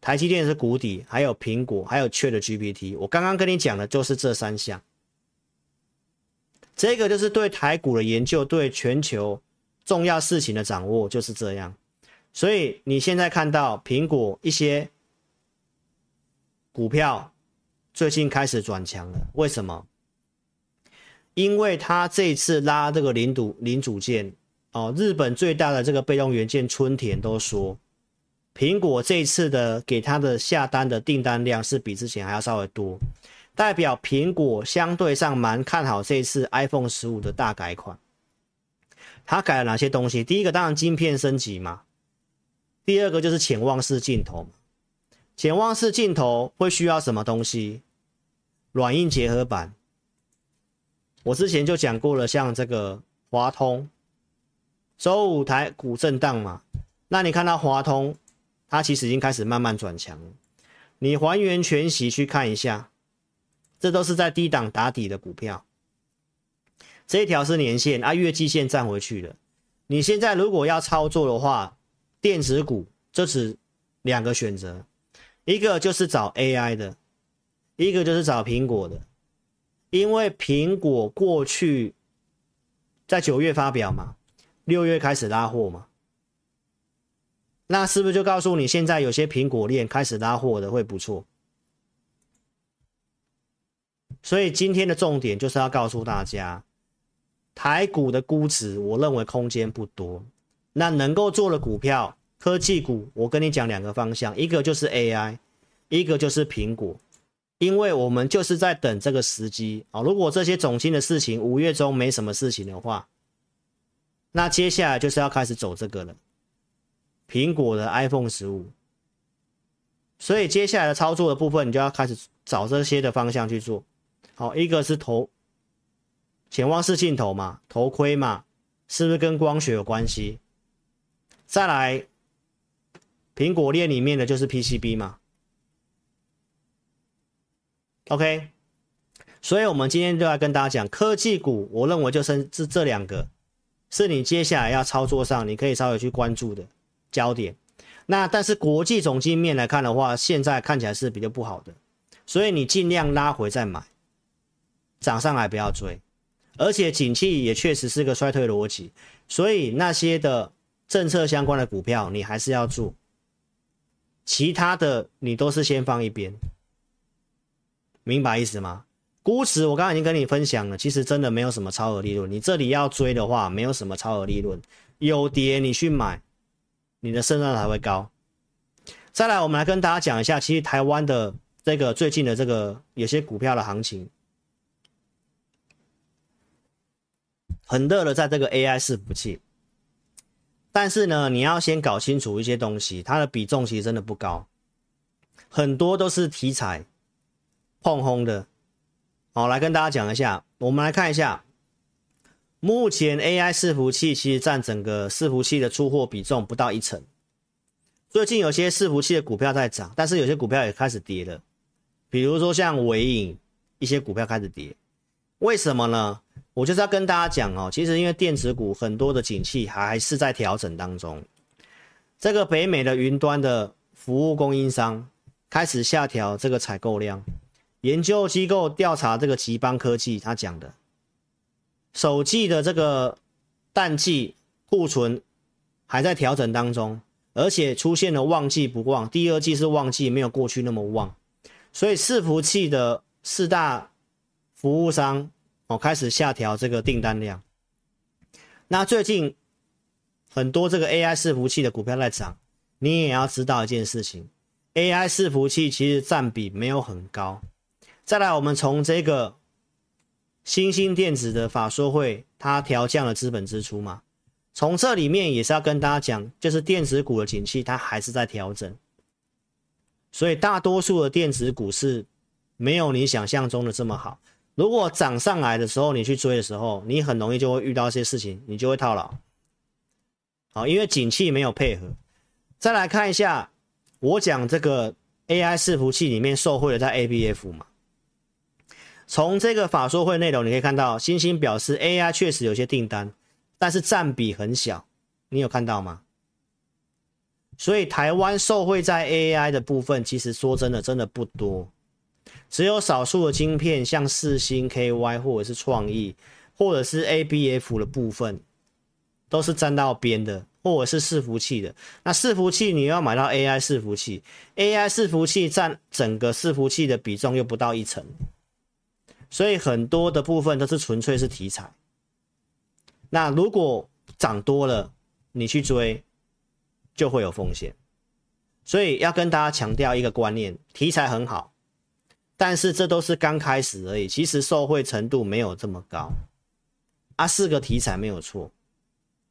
台积电是谷底，还有苹果，还有缺的 GPT。我刚刚跟你讲的就是这三项，这个就是对台股的研究，对全球。重要事情的掌握就是这样，所以你现在看到苹果一些股票最近开始转强了，为什么？因为它这次拉这个零组零组件哦，日本最大的这个被动元件春田都说，苹果这一次的给它的下单的订单量是比之前还要稍微多，代表苹果相对上蛮看好这次 iPhone 十五的大改款。它改了哪些东西？第一个当然晶片升级嘛，第二个就是潜望式镜头嘛。潜望式镜头会需要什么东西？软硬结合板。我之前就讲过了，像这个华通，周五台股震荡嘛，那你看到华通，它其实已经开始慢慢转强。你还原全息去看一下，这都是在低档打底的股票。这一条是年线啊，月季线站回去了。你现在如果要操作的话，电子股就只两个选择，一个就是找 AI 的，一个就是找苹果的。因为苹果过去在九月发表嘛，六月开始拉货嘛，那是不是就告诉你现在有些苹果链开始拉货的会不错？所以今天的重点就是要告诉大家。台股的估值，我认为空间不多。那能够做的股票，科技股，我跟你讲两个方向，一个就是 AI，一个就是苹果。因为我们就是在等这个时机啊。如果这些总经的事情五月中没什么事情的话，那接下来就是要开始走这个了。苹果的 iPhone 十五，所以接下来的操作的部分，你就要开始找这些的方向去做。好，一个是投。潜望式镜头嘛，头盔嘛，是不是跟光学有关系？再来，苹果链里面的就是 PCB 嘛。OK，所以我们今天就要跟大家讲科技股，我认为就是这这两个，是你接下来要操作上你可以稍微去关注的焦点。那但是国际总经面来看的话，现在看起来是比较不好的，所以你尽量拉回再买，涨上来不要追。而且景气也确实是个衰退逻辑，所以那些的政策相关的股票你还是要做，其他的你都是先放一边，明白意思吗？估值我刚刚已经跟你分享了，其实真的没有什么超额利润，你这里要追的话，没有什么超额利润，有跌你去买，你的胜算才会高。再来，我们来跟大家讲一下，其实台湾的这个最近的这个有些股票的行情。很热的，在这个 AI 伺服器，但是呢，你要先搞清楚一些东西，它的比重其实真的不高，很多都是题材碰轰的。好，来跟大家讲一下，我们来看一下，目前 AI 伺服器其实占整个伺服器的出货比重不到一成。最近有些伺服器的股票在涨，但是有些股票也开始跌了，比如说像纬颖一些股票开始跌。为什么呢？我就是要跟大家讲哦，其实因为电子股很多的景气还是在调整当中。这个北美的云端的服务供应商开始下调这个采购量。研究机构调查这个吉邦科技，他讲的首季的这个淡季库存还在调整当中，而且出现了旺季不旺，第二季是旺季，没有过去那么旺，所以伺服器的四大服务商哦开始下调这个订单量。那最近很多这个 AI 伺服器的股票在涨，你也要知道一件事情，AI 伺服器其实占比没有很高。再来，我们从这个新兴电子的法说会，它调降了资本支出嘛？从这里面也是要跟大家讲，就是电子股的景气它还是在调整，所以大多数的电子股是没有你想象中的这么好。如果涨上来的时候你去追的时候，你很容易就会遇到一些事情，你就会套牢。好，因为景气没有配合。再来看一下，我讲这个 AI 伺服器里面受惠的在 ABF 嘛。从这个法说会内容，你可以看到，星星表示 AI 确实有些订单，但是占比很小，你有看到吗？所以台湾受惠在 AI 的部分，其实说真的，真的不多，只有少数的晶片，像四星 KY 或者是创意，或者是 ABF 的部分，都是沾到边的，或者是伺服器的。那伺服器你要买到 AI 伺服器，AI 伺服器占整个伺服器的比重又不到一成。所以很多的部分都是纯粹是题材。那如果涨多了，你去追，就会有风险。所以要跟大家强调一个观念：题材很好，但是这都是刚开始而已。其实受惠程度没有这么高。啊，四个题材没有错。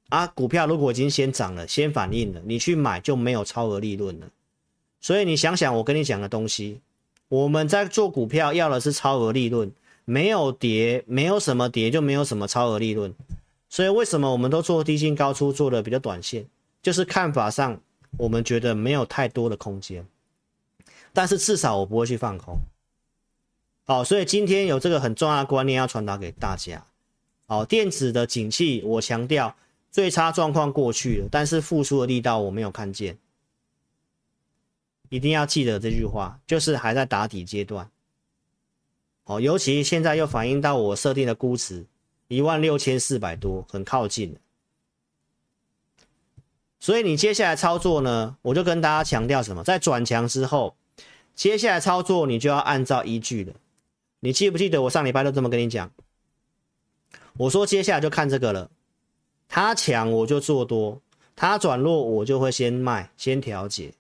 啊，股票如果已经先涨了，先反应了，你去买就没有超额利润了。所以你想想我跟你讲的东西，我们在做股票要的是超额利润。没有跌，没有什么跌，就没有什么超额利润。所以为什么我们都做低进高出，做的比较短线？就是看法上，我们觉得没有太多的空间。但是至少我不会去放空。好，所以今天有这个很重要的观念要传达给大家。好，电子的景气，我强调最差状况过去了，但是复苏的力道我没有看见。一定要记得这句话，就是还在打底阶段。哦，尤其现在又反映到我设定的估值一万六千四百多，很靠近。所以你接下来操作呢，我就跟大家强调什么，在转强之后，接下来操作你就要按照依据了。你记不记得我上礼拜都这么跟你讲？我说接下来就看这个了，它强我就做多，它转弱我就会先卖，先调节。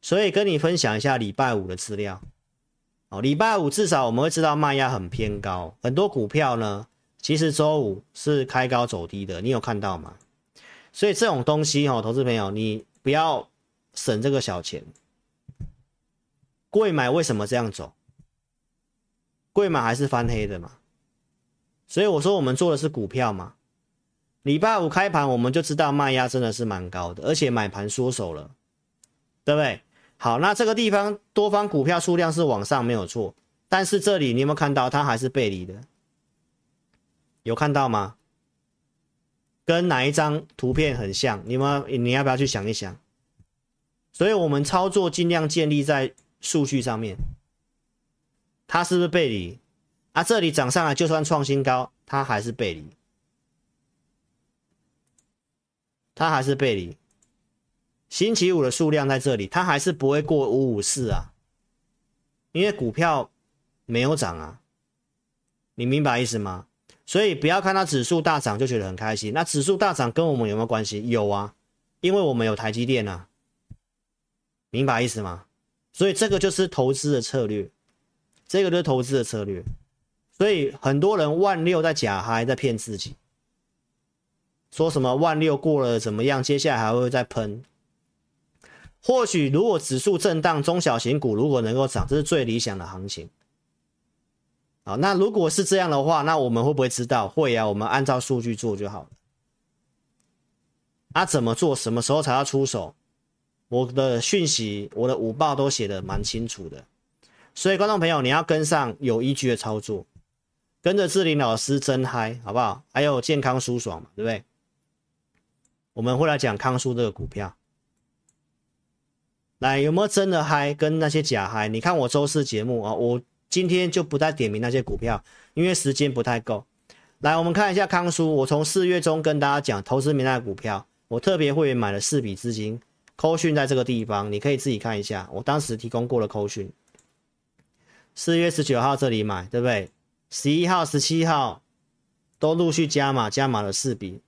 所以跟你分享一下礼拜五的资料。哦，礼拜五至少我们会知道卖压很偏高，很多股票呢，其实周五是开高走低的，你有看到吗？所以这种东西哦，投资朋友你不要省这个小钱。贵买为什么这样走？贵买还是翻黑的嘛？所以我说我们做的是股票嘛。礼拜五开盘我们就知道卖压真的是蛮高的，而且买盘缩手了，对不对？好，那这个地方多方股票数量是往上没有错，但是这里你有没有看到它还是背离的？有看到吗？跟哪一张图片很像？你们你要不要去想一想？所以我们操作尽量建立在数据上面，它是不是背离？啊，这里涨上来就算创新高，它还是背离，它还是背离。星期五的数量在这里，它还是不会过五五四啊，因为股票没有涨啊，你明白意思吗？所以不要看到指数大涨就觉得很开心，那指数大涨跟我们有没有关系？有啊，因为我们有台积电啊，明白意思吗？所以这个就是投资的策略，这个就是投资的策略，所以很多人万六在假嗨，在骗自己，说什么万六过了怎么样，接下来还会再喷。或许如果指数震荡，中小型股如果能够涨，这是最理想的行情。好，那如果是这样的话，那我们会不会知道？会啊，我们按照数据做就好了。啊，怎么做？什么时候才要出手？我的讯息，我的五报都写的蛮清楚的。所以，观众朋友，你要跟上有依据的操作。跟着志玲老师真嗨，好不好？还有健康舒爽嘛，对不对？我们会来讲康舒这个股票。来，有没有真的嗨？跟那些假嗨？你看我周四节目啊，我今天就不再点名那些股票，因为时间不太够。来，我们看一下康舒。我从四月中跟大家讲投资名单的股票，我特别会员买了四笔资金，扣讯在这个地方，你可以自己看一下。我当时提供过了扣讯，四月十九号这里买，对不对？十一号、十七号都陆续加码，加码了四笔。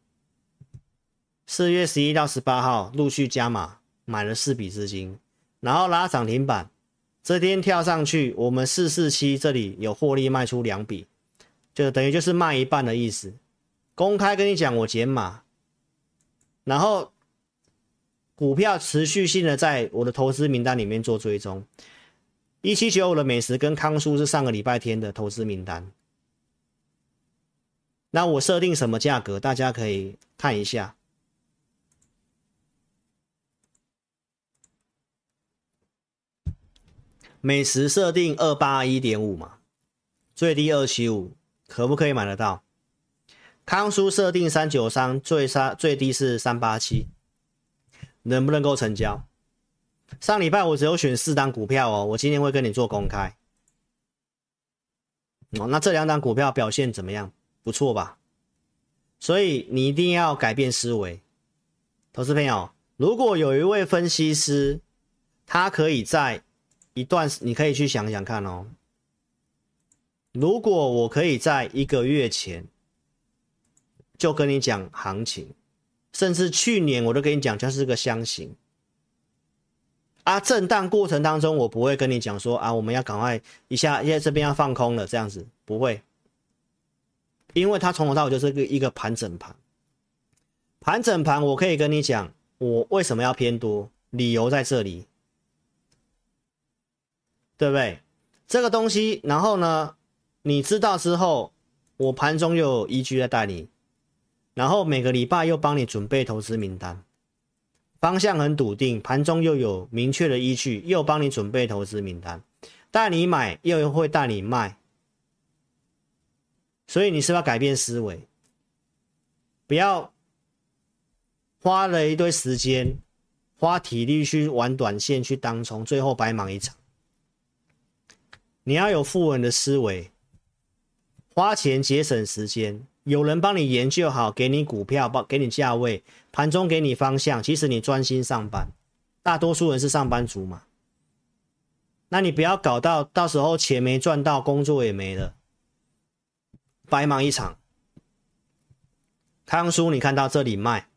四月十一到十八号陆续加码，买了四笔资金，然后拉涨停板，这天跳上去，我们四四七这里有获利卖出两笔。就等于就是卖一半的意思，公开跟你讲我减码，然后股票持续性的在我的投资名单里面做追踪，一七九五的美食跟康叔是上个礼拜天的投资名单，那我设定什么价格，大家可以看一下，美食设定二八一点五嘛，最低二七五。可不可以买得到？康叔设定三九三，最杀最低是三八七，能不能够成交？上礼拜我只有选四档股票哦，我今天会跟你做公开。哦，那这两档股票表现怎么样？不错吧？所以你一定要改变思维，投资朋友，如果有一位分析师，他可以在一段，你可以去想想看哦。如果我可以在一个月前就跟你讲行情，甚至去年我都跟你讲，就是个箱型啊，震荡过程当中我不会跟你讲说啊，我们要赶快一下，因为这边要放空了，这样子不会，因为它从头到尾就是个一个盘整盘，盘整盘我可以跟你讲，我为什么要偏多，理由在这里，对不对？这个东西，然后呢？你知道之后，我盘中又有依据在带你，然后每个礼拜又帮你准备投资名单，方向很笃定，盘中又有明确的依据，又帮你准备投资名单，带你买又会带你卖，所以你是不是要改变思维，不要花了一堆时间，花体力去玩短线去当冲，最后白忙一场。你要有富人的思维。花钱节省时间，有人帮你研究好，给你股票，帮给你价位，盘中给你方向。其实你专心上班，大多数人是上班族嘛。那你不要搞到到时候钱没赚到，工作也没了，白忙一场。康叔，你看到这里卖，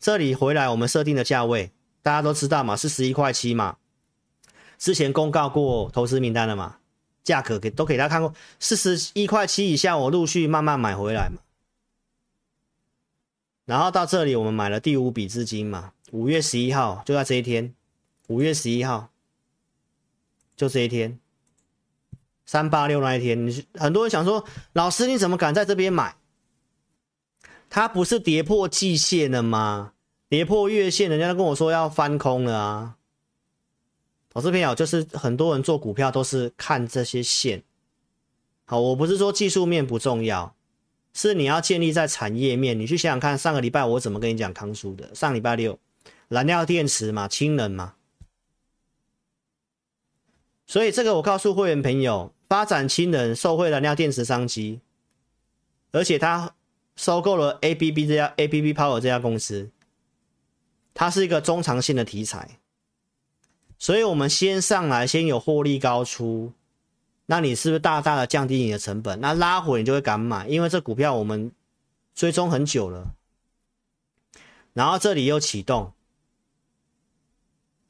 这里回来，我们设定的价位大家都知道嘛，是十一块七嘛。之前公告过投资名单了嘛。价格给都给大家看过，四十一块七以下，我陆续慢慢买回来嘛。然后到这里，我们买了第五笔资金嘛，五月十一号就在这一天，五月十一号就这一天，三八六那一天，你很多人想说，老师你怎么敢在这边买？它不是跌破季线了吗？跌破月线，人家都跟我说要翻空了啊。投资朋友，就是很多人做股票都是看这些线。好，我不是说技术面不重要，是你要建立在产业面。你去想想看，上个礼拜我怎么跟你讲康叔的？上礼拜六，燃料电池嘛，氢能嘛。所以这个我告诉会员朋友，发展氢能，受惠燃料电池商机，而且他收购了 ABB 这家 ABB Power 这家公司，它是一个中长线的题材。所以，我们先上来，先有获利高出，那你是不是大大的降低你的成本？那拉回你就会敢买，因为这股票我们追踪很久了，然后这里又启动，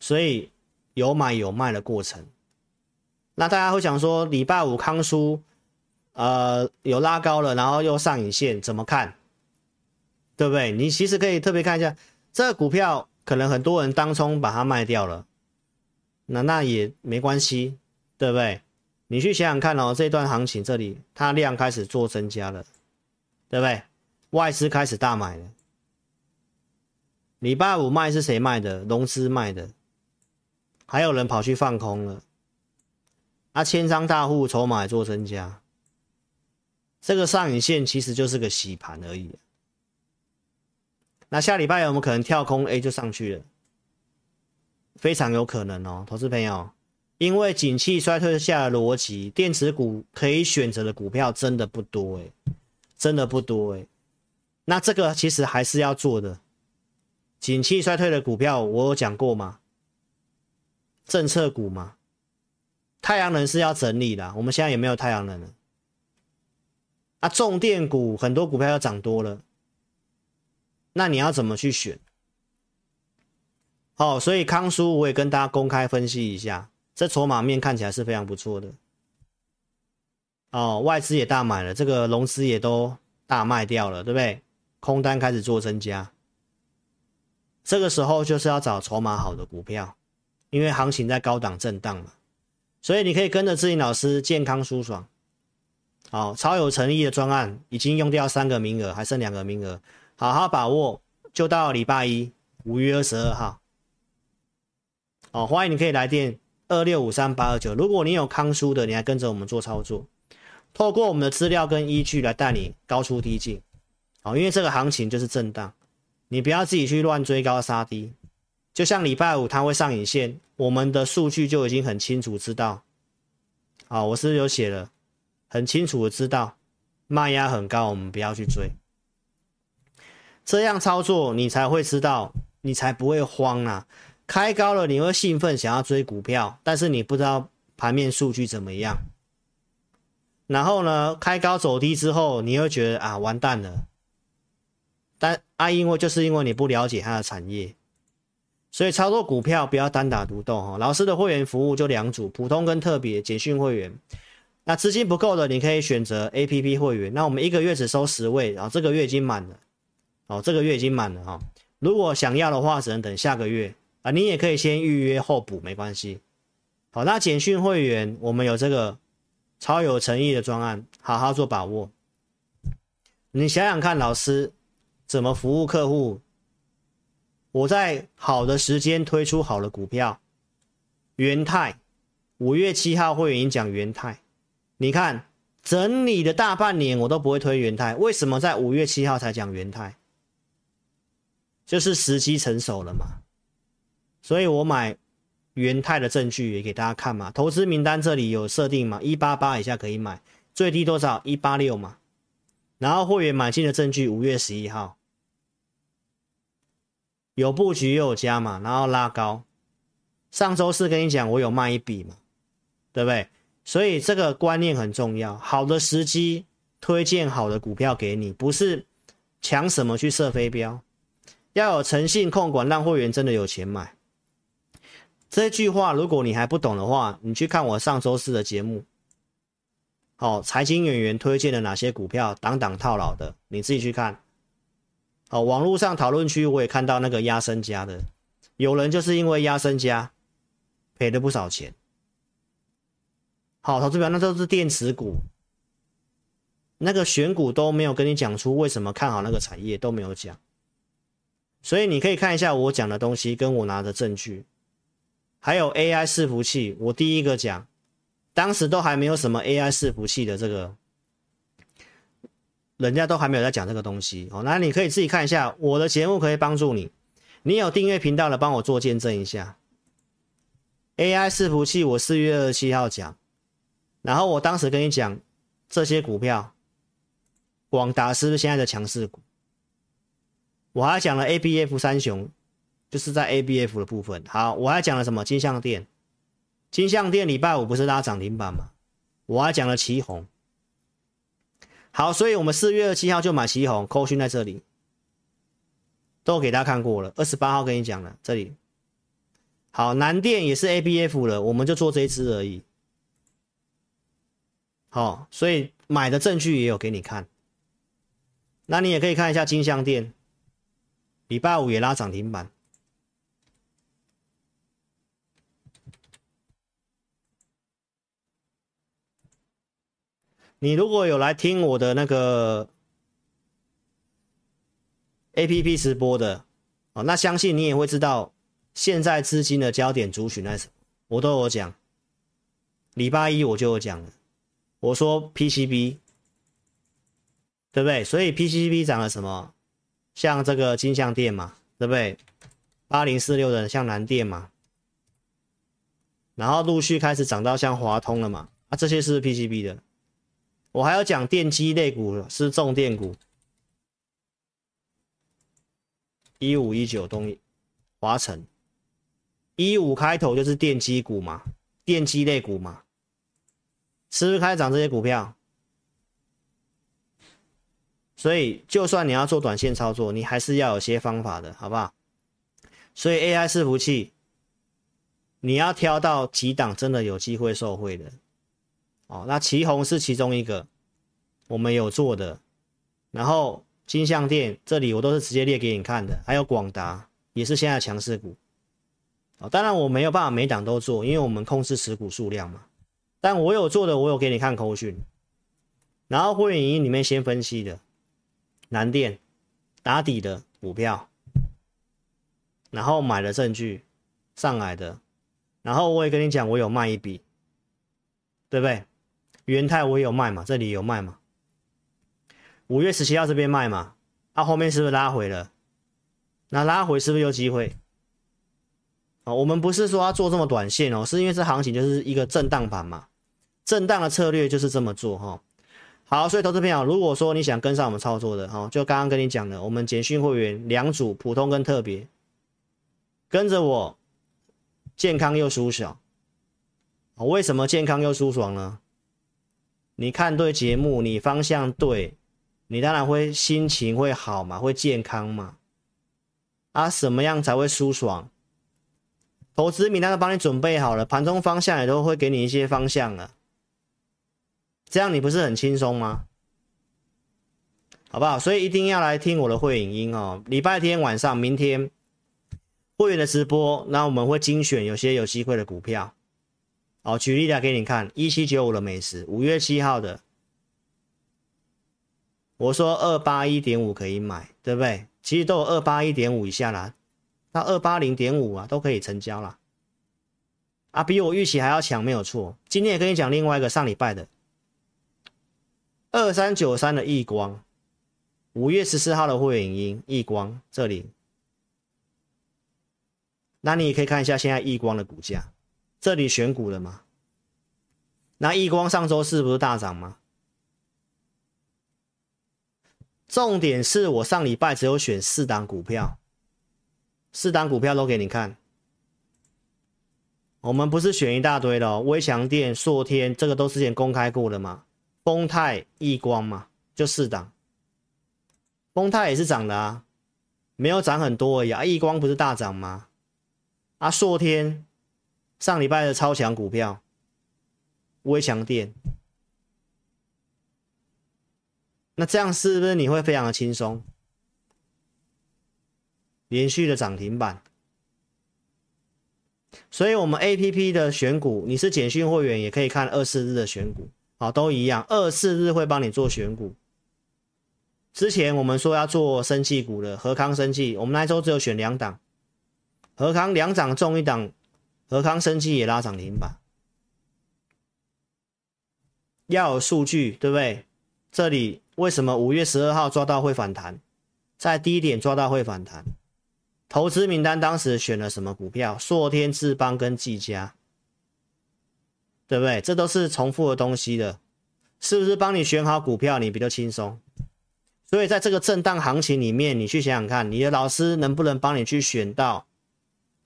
所以有买有卖的过程。那大家会想说，礼拜五康叔，呃，有拉高了，然后又上影线，怎么看？对不对？你其实可以特别看一下，这个股票可能很多人当冲把它卖掉了。那那也没关系，对不对？你去想想看哦，这段行情这里它量开始做增加了，对不对？外资开始大买了。礼拜五卖是谁卖的？融资卖的，还有人跑去放空了。啊，千张大户筹码做增加，这个上影线其实就是个洗盘而已。那下礼拜有没有可能跳空 A 就上去了？非常有可能哦，投资朋友，因为景气衰退下的逻辑，电子股可以选择的股票真的不多诶，真的不多诶。那这个其实还是要做的。景气衰退的股票，我有讲过吗？政策股嘛，太阳能是要整理的。我们现在也没有太阳能了。啊，重电股很多股票要涨多了，那你要怎么去选？哦，所以康叔我也跟大家公开分析一下，这筹码面看起来是非常不错的。哦，外资也大买了，这个融资也都大卖掉了，对不对？空单开始做增加。这个时候就是要找筹码好的股票，因为行情在高档震荡嘛，所以你可以跟着志颖老师健康舒爽，好，超有诚意的专案已经用掉三个名额，还剩两个名额，好好把握，就到礼拜一五月二十二号，哦，欢迎你可以来电二六五三八二九，如果你有康叔的，你还跟着我们做操作，透过我们的资料跟依据来带你高出低进，好，因为这个行情就是震荡。你不要自己去乱追高杀低，就像礼拜五它会上影线，我们的数据就已经很清楚知道。好，我是有写了，很清楚的知道卖压很高，我们不要去追。这样操作你才会知道，你才不会慌啊。开高了你会兴奋想要追股票，但是你不知道盘面数据怎么样。然后呢，开高走低之后，你会觉得啊，完蛋了。但啊，因为就是因为你不了解它的产业，所以操作股票不要单打独斗哈。老师的会员服务就两组，普通跟特别简讯会员。那资金不够的，你可以选择 APP 会员。那我们一个月只收十位，然后这个月已经满了，哦，这个月已经满了哈。如果想要的话，只能等下个月啊。你也可以先预约后补，没关系。好，那简讯会员我们有这个超有诚意的专案，好好做把握。你想想看，老师。怎么服务客户？我在好的时间推出好的股票，元泰，五月七号会员讲元泰，你看整理的大半年我都不会推元泰，为什么在五月七号才讲元泰？就是时机成熟了嘛，所以我买元泰的证据也给大家看嘛，投资名单这里有设定嘛，一八八以下可以买，最低多少？一八六嘛，然后会员买进的证据五月十一号。有布局又有加嘛，然后拉高。上周四跟你讲，我有卖一笔嘛，对不对？所以这个观念很重要。好的时机推荐好的股票给你，不是抢什么去射飞镖，要有诚信控管，让会员真的有钱买。这句话如果你还不懂的话，你去看我上周四的节目。好、哦，财经演员推荐了哪些股票，档档套牢的，你自己去看。哦，网络上讨论区我也看到那个压身家的，有人就是因为压身家赔了不少钱。好，投资表那都是电池股，那个选股都没有跟你讲出为什么看好那个产业都没有讲，所以你可以看一下我讲的东西跟我拿的证据，还有 AI 伺服器，我第一个讲，当时都还没有什么 AI 伺服器的这个。人家都还没有在讲这个东西哦，那你可以自己看一下我的节目，可以帮助你。你有订阅频道的，帮我做见证一下。AI 伺服器，我四月二十七号讲，然后我当时跟你讲这些股票，广达是不是现在的强势股？我还讲了 ABF 三雄，就是在 ABF 的部分。好，我还讲了什么？金像电，金像电礼拜五不是拉涨停板吗？我还讲了旗红。好，所以我们四月二十七号就买旗红，扣讯在这里，都给大家看过了。二十八号跟你讲了，这里。好，南电也是 ABF 了，我们就做这一支而已。好，所以买的证据也有给你看。那你也可以看一下金像电，礼拜五也拉涨停板。你如果有来听我的那个 APP 直播的哦，那相信你也会知道现在资金的焦点族群在什么，我都有讲。礼拜一我就有讲了，我说 PCB 对不对？所以 PCB 涨了什么？像这个金像电嘛，对不对？八零四六的像南电嘛，然后陆续开始涨到像华通了嘛，啊，这些是 PCB 的。我还要讲电机类股是重电股，一五一九东华城，一五开头就是电机股嘛，电机类股嘛，是不是开始涨这些股票？所以，就算你要做短线操作，你还是要有些方法的，好不好？所以 AI 伺服器，你要挑到几档真的有机会受惠的哦。那奇鋐是其中一个，我们有做的。然后金像电这里我都是直接列给你看的，还有广达也是现在强势股。哦，当然我没有办法每档都做，因为我们控制持股数量嘛。但我有做的，我有给你看口讯。然后会员营里面先分析的南电打底的股票。然后买了证据上来的，然后我也跟你讲，我有卖一笔，对不对？元泰我也有卖嘛，这里有卖嘛。五月十七号这边卖嘛，啊，后面是不是拉回了？那拉回是不是有机会？哦，我们不是说要做这么短线哦，是因为这行情就是一个震荡盘嘛，震荡的策略就是这么做哈、哦。好，所以投资朋友，如果说你想跟上我们操作的哈、哦，就刚刚跟你讲的，我们简讯会员两组，普通跟特别。跟着我，健康又舒爽。为什么健康又舒爽呢？你看对节目，你方向对，你当然会心情会好嘛，会健康嘛。啊，什么样才会舒爽？投资名单都帮你准备好了，盘中方向也都会给你一些方向了，这样你不是很轻松吗？好不好？所以一定要来听我的会影音哦。礼拜天晚上，明天。会员的直播，那我们会精选有些有机会的股票。好，举例来给你看，一七九五的美食，五月七号的，我说二八一点五可以买，对不对？其实都有二八一点五以下啦，那二八零点五啊都可以成交了。啊，比我预期还要强，没有错。今天也跟你讲另外一个上礼拜的二三九三的亿光，五月十四号的会员影音亿光这里。那你也可以看一下现在亿光的股价，这里选股了吗？那亿光上周四不是大涨吗？重点是我上礼拜只有选四档股票，四档股票都给你看。我们不是选一大堆的哦，威强电、硕天，这个都之前公开过的嘛。丰泰、亿光嘛，就四档。丰泰也是涨的啊，没有涨很多而已啊。亿光不是大涨吗？啊，硕天上礼拜的超强股票，微强电，那这样是不是你会非常的轻松？连续的涨停板，所以我们 APP 的选股，你是简讯会员也可以看二四日的选股，好，都一样，二四日会帮你做选股。之前我们说要做生气股的和康生气，我们那周只有选两档。和康两涨中一档，和康生技也拉涨停板。要有数据，对不对？这里为什么五月十二号抓到会反弹，在低点抓到会反弹？投资名单当时选了什么股票？硕天、智邦跟技嘉，对不对？这都是重复的东西的，是不是？帮你选好股票，你比较轻松。所以在这个震荡行情里面，你去想想看，你的老师能不能帮你去选到？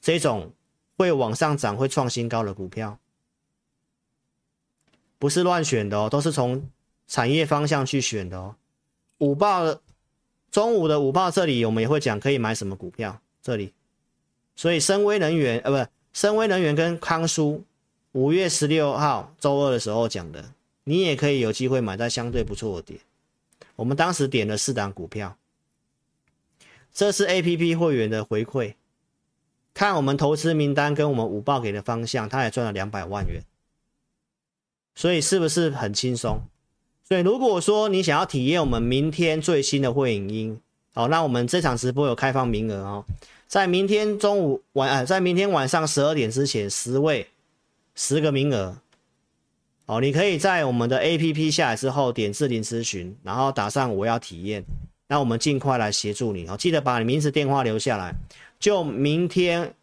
这种会往上涨、会创新高的股票，不是乱选的哦，都是从产业方向去选的哦。午报中午的午报这里，我们也会讲可以买什么股票。这里，所以深威能源呃，不，深威能源跟康舒，五月十六号周二的时候讲的，你也可以有机会买在相对不错的点。我们当时点了四档股票，这是 APP 会员的回馈。看我们投资名单跟我们五报给的方向，他也赚了两百万元，所以是不是很轻松？所以如果说你想要体验我们明天最新的会影音，好，那我们这场直播有开放名额哦，在明天中午晚，在明天晚上十二点之前，十位，十个名额，哦，你可以在我们的 APP 下来之后点置顶咨询，然后打上我要体验，那我们尽快来协助你哦。记得把你名字电话留下来，就明天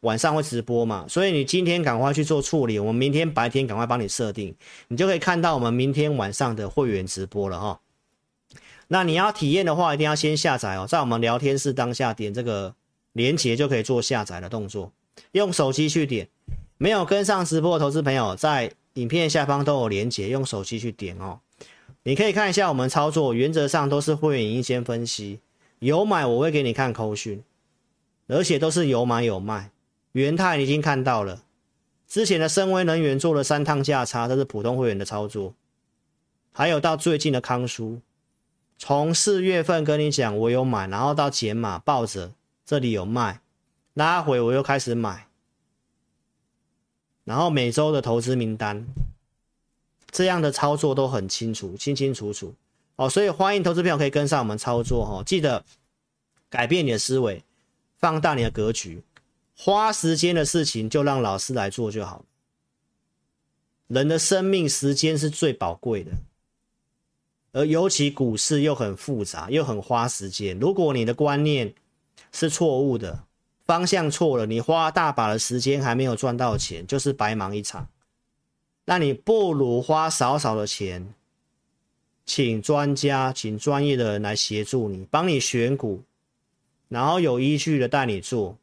晚上会直播嘛，所以你今天赶快去做处理，我们明天白天赶快帮你设定，你就可以看到我们明天晚上的会员直播了哈。那你要体验的话，一定要先下载哦，在我们聊天室当下点这个连接就可以做下载的动作，用手机去点，没有跟上直播的投资朋友在。影片下方都有连接，用手机去点哦。你可以看一下我们操作，原则上都是会员影音先分析，有买我会给你看扣讯，而且都是有买有卖。元泰你已经看到了，之前的深威能源做了三趟价差，这是普通会员的操作。还有到最近的康舒，从四月份跟你讲我有买，然后到减码抱着，这里有卖，拉回我又开始买。然后每周的投资名单，这样的操作都很清楚，清清楚楚哦。所以欢迎投资朋友可以跟上我们操作哦。记得改变你的思维，放大你的格局，花时间的事情就让老师来做就好了。人的生命时间是最宝贵的，而尤其股市又很复杂，又很花时间。如果你的观念是错误的，方向错了，你花大把的时间还没有赚到钱，就是白忙一场。那你不如花少少的钱，请专家、请专业的人来协助你，帮你选股，然后有依据的带你做，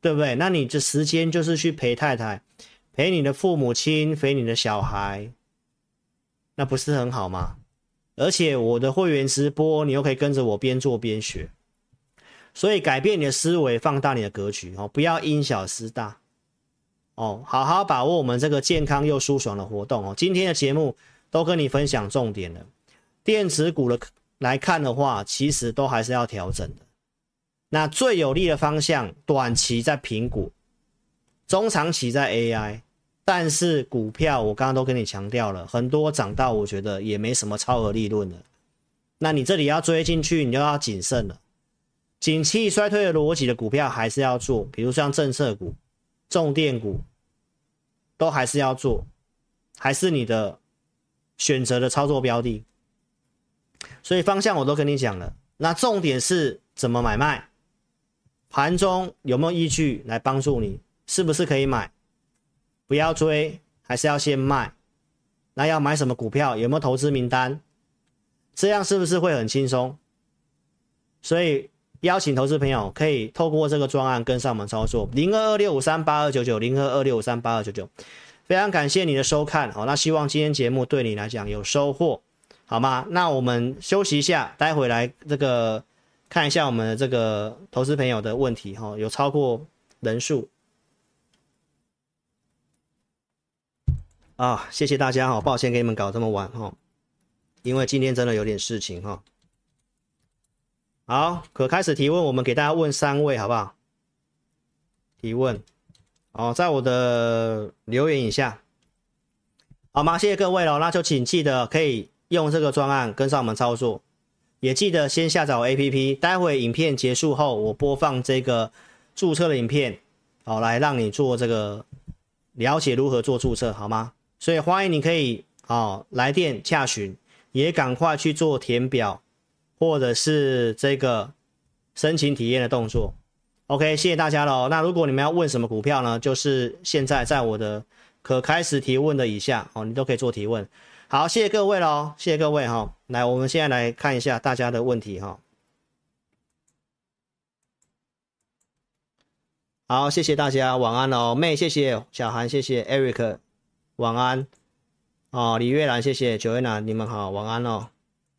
对不对？那你这时间就是去陪太太、陪你的父母亲、陪你的小孩，那不是很好吗？而且我的会员直播，你又可以跟着我边做边学。所以改变你的思维，放大你的格局哦，不要因小失大哦，好好把握我们这个健康又舒爽的活动哦。今天的节目都跟你分享重点了。电子股的来看的话，其实都还是要调整的。那最有利的方向，短期在苹果，中长期在 AI，但是股票我刚刚都跟你强调了，很多涨到我觉得也没什么超额利润了。那你这里要追进去，你就要谨慎了。景气衰退的逻辑的股票还是要做，比如像政策股、重电股，都还是要做，还是你的选择的操作标的。所以方向我都跟你讲了，那重点是怎么买卖，盘中有没有依据来帮助你，是不是可以买？不要追，还是要先卖？那要买什么股票？有没有投资名单？这样是不是会很轻松？所以。邀请投资朋友可以透过这个专案跟上我们操作，零二二六五三八二九九，零二二六五三八二九九，非常感谢你的收看，好，那希望今天节目对你来讲有收获，好吗？那我们休息一下，待会来这个看一下我们的这个投资朋友的问题，哈，有超过人数啊，谢谢大家，哈，抱歉给你们搞这么晚，哈，因为今天真的有点事情，哈。好，可开始提问。我们给大家问三位，好不好？提问，哦，在我的留言以下，好吗？谢谢各位了。那就请记得可以用这个专案跟上我们操作，也记得先下载 APP。待会影片结束后，我播放这个注册的影片，好，来让你做这个了解如何做注册，好吗？所以欢迎你可以哦来电洽询，也赶快去做填表。或者是这个申请体验的动作，OK，谢谢大家喽。那如果你们要问什么股票呢？就是现在在我的可开始提问的以下哦，你都可以做提问。好，谢谢各位喽，谢谢各位哈。来，我们现在来看一下大家的问题哈。好，谢谢大家，晚安哦。妹，谢谢小韩，谢谢 Eric，晚安。哦，李月兰，谢谢九月娜，你们好，晚安哦，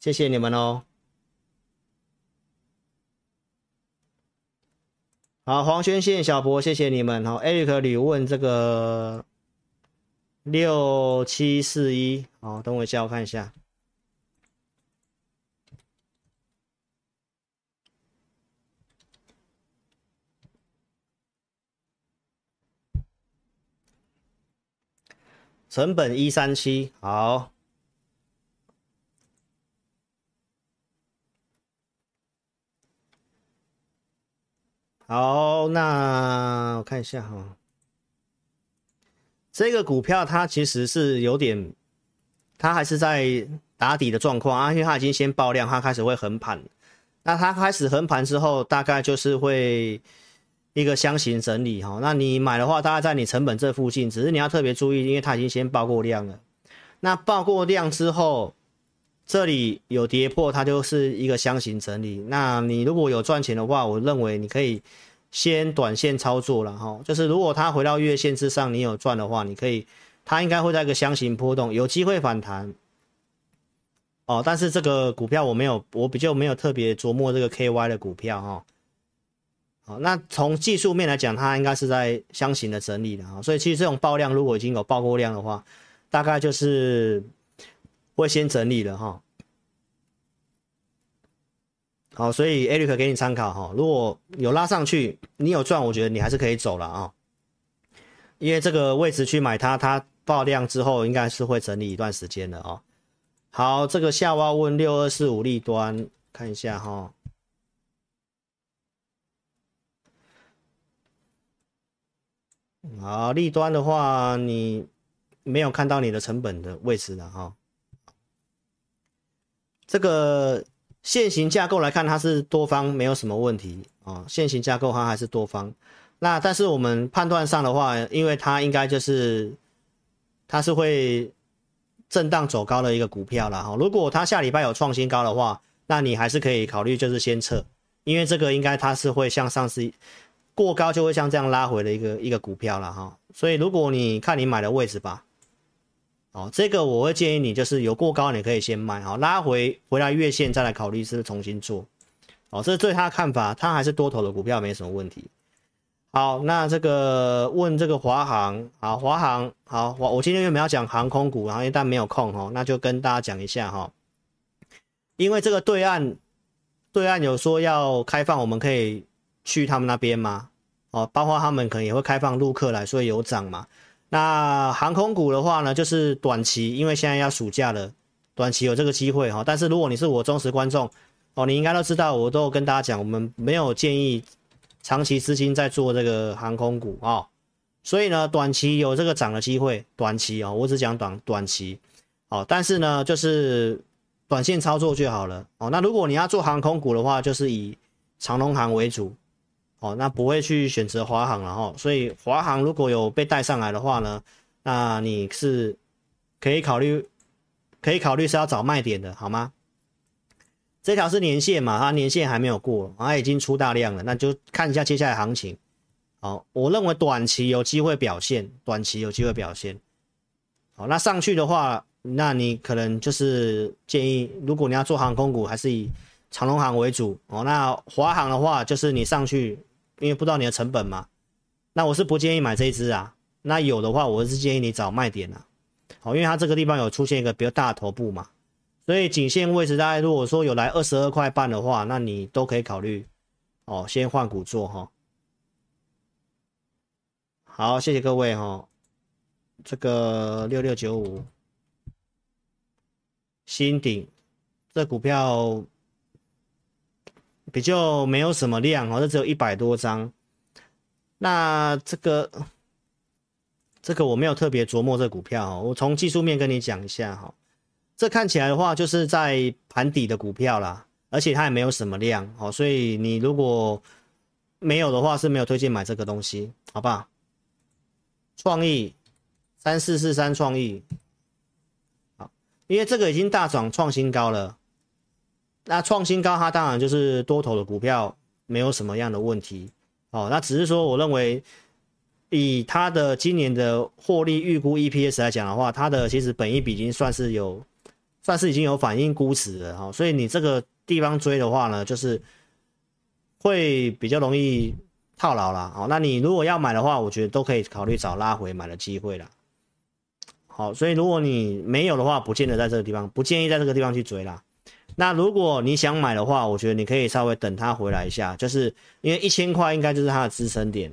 谢谢你们哦。好，黄轩宪、小博，谢谢你们。好，Eric 李问这个六七四一，好，等我一下，我看一下。成本一三七，好。好，那我看一下哈，这个股票它其实是有点，它还是在打底的状况啊，因为它已经先爆量，它开始会横盘。那它开始横盘之后，大概就是会一个箱型整理哈。那你买的话，大概在你成本这附近，只是你要特别注意，因为它已经先爆过量了。那爆过量之后，这里有跌破，它就是一个箱型整理。那你如果有赚钱的话，我认为你可以先短线操作了哈。就是如果它回到月线之上，你有赚的话，你可以，它应该会在一个箱型波动，有机会反弹。哦，但是这个股票我没有，我比较没有特别琢磨这个 KY 的股票哈。好，那从技术面来讲，它应该是在箱型的整理的哈。所以其实这种爆量如果已经有爆过量的话，大概就是。会先整理了哈，好，所以 Eric 给你参考哈，如果有拉上去，你有赚，我觉得你还是可以走了啊，因为这个位置去买它，它爆量之后应该是会整理一段时间的啊。好，这个下挖问六二四五利端看一下哈，好，利端的话你没有看到你的成本的位置了哈。这个线型架构来看，它是多方没有什么问题啊。线型架构它还是多方，那但是我们判断上的话，因为它应该就是它是会震荡走高的一个股票了哈。如果它下礼拜有创新高的话，那你还是可以考虑就是先撤，因为这个应该它是会像上次过高就会像这样拉回的一个一个股票了哈。所以如果你看你买的位置吧。哦，这个我会建议你，就是有过高，你可以先卖，好，拉回回来月线再来考虑是不是重新做。哦，这是对他的看法，他还是多头的股票，没什么问题。好，那这个问这个华航，好，华航，好，我我今天原本要讲航空股，然后但没有空哈，那就跟大家讲一下哈，因为这个对岸对岸有说要开放，我们可以去他们那边吗？哦，包括他们可能也会开放陆客来，所以有涨嘛。那航空股的话呢，就是短期，因为现在要暑假了，短期有这个机会哈。但是如果你是我忠实观众哦，你应该都知道，我都跟大家讲，我们没有建议长期资金在做这个航空股哦。所以呢，短期有这个涨的机会，短期哦，我只讲短短期哦。但是呢，就是短线操作就好了哦。那如果你要做航空股的话，就是以长龙航为主。哦，那不会去选择华航了哈，所以华航如果有被带上来的话呢，那你是可以考虑，可以考虑是要找卖点的，好吗？这条是年线嘛，它年线还没有过，它已经出大量了，那就看一下接下来行情。好，我认为短期有机会表现，短期有机会表现。好，那上去的话，那你可能就是建议，如果你要做航空股，还是以长龙航为主哦。那华航的话，就是你上去。因为不知道你的成本嘛，那我是不建议买这一只啊。那有的话，我是建议你找卖点啊。好，因为它这个地方有出现一个比较大的头部嘛，所以颈线位置大概如果说有来二十二块半的话，那你都可以考虑哦，先换股做哈。好，谢谢各位哈。这个六六九五新鼎这股票。比较没有什么量哦，这只有一百多张。那这个这个我没有特别琢磨这股票哦，我从技术面跟你讲一下哈。这看起来的话就是在盘底的股票啦，而且它也没有什么量哦，所以你如果没有的话是没有推荐买这个东西，好不好？创意三四四三创意，好，因为这个已经大涨创新高了。那创新高，它当然就是多头的股票，没有什么样的问题哦。那只是说，我认为以它的今年的获利预估 EPS 来讲的话，它的其实本益比已经算是有，算是已经有反映估值了哈。所以你这个地方追的话呢，就是会比较容易套牢啦。好，那你如果要买的话，我觉得都可以考虑找拉回买的机会啦。好，所以如果你没有的话，不见得在这个地方，不建议在这个地方去追啦。那如果你想买的话，我觉得你可以稍微等它回来一下，就是因为一千块应该就是它的支撑点，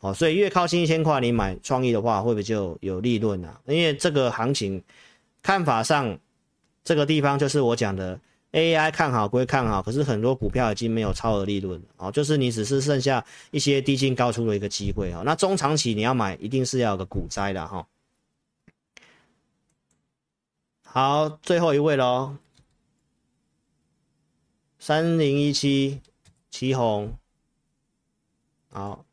哦，所以越靠近一千块，你买创意的话会不会就有利润啊？因为这个行情看法上，这个地方就是我讲的 AI 看好归看好，可是很多股票已经没有超额利润哦，就是你只是剩下一些低进高出的一个机会哦。那中长期你要买，一定是要有个股灾的哈。好，最后一位喽，三零一七奇鋐，好，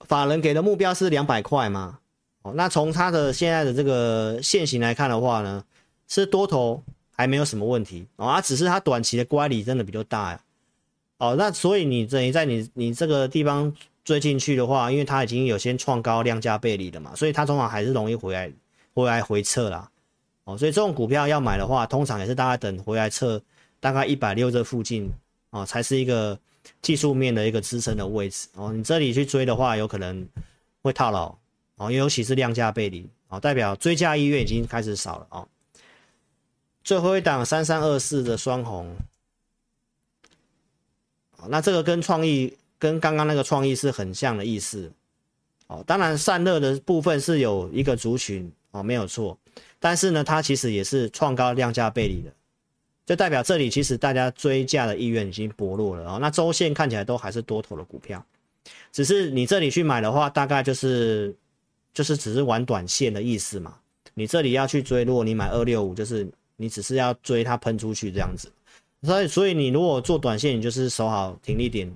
法人给的目标是两百块嘛？哦，那从它的现在的这个线型来看的话呢，是多头。还没有什么问题哦，啊，只是它短期的乖离真的比较大呀，哦，那所以你等于在你你这个地方追进去的话，因为它已经有先创高量价背离了嘛，所以它通常还是容易回来回来回撤啦，哦，所以这种股票要买的话，通常也是大家等回来测大概一百六这附近哦，才是一个技术面的一个支撑的位置哦，你这里去追的话，有可能会套牢哦，尤其是量价背离哦，代表追价意愿已经开始少了哦。最后一档三三二四的双红，那这个跟创意跟刚刚那个创意是很像的意思哦。当然散热的部分是有一个族群哦，没有错。但是呢，它其实也是创高量价背离的，就代表这里其实大家追价的意愿已经薄弱了哦。那周线看起来都还是多头的股票，只是你这里去买的话，大概就是就是只是玩短线的意思嘛。你这里要去追，如果你买二六五，就是。你只是要追它喷出去这样子，所以所以你如果做短线，你就是守好停利点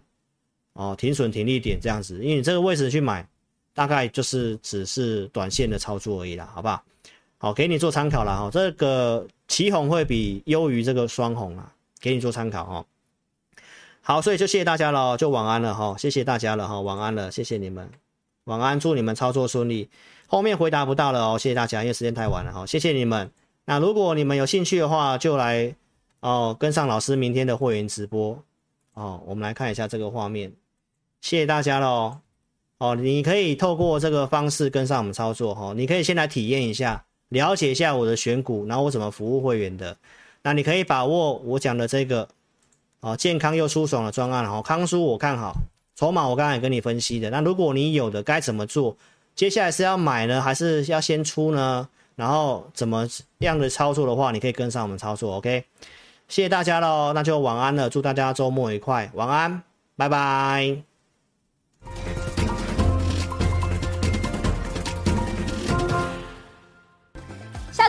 哦，停损停利点这样子，因为你这个位置去买，大概就是只是短线的操作而已啦，好不好？好，给你做参考了哈，这个奇红会比优于这个双红啊，给你做参考哈。好，所以就谢谢大家了，就晚安了哈，谢谢大家了哈，晚安了，谢谢你们，晚安，祝你们操作顺利。后面回答不到了哦，谢谢大家，因为时间太晚了哈，谢谢你们。那如果你们有兴趣的话，就来哦跟上老师明天的会员直播哦。我们来看一下这个画面，谢谢大家喽哦。你可以透过这个方式跟上我们操作哈、哦。你可以先来体验一下，了解一下我的选股，然后我怎么服务会员的。那你可以把握我讲的这个哦健康又舒爽的专案哦。康舒我看好，筹码我刚才也跟你分析的。那如果你有的该怎么做？接下来是要买呢，还是要先出呢？然后怎么样的操作的话，你可以跟上我们操作，OK？谢谢大家喽，那就晚安了，祝大家周末愉快，晚安，拜拜。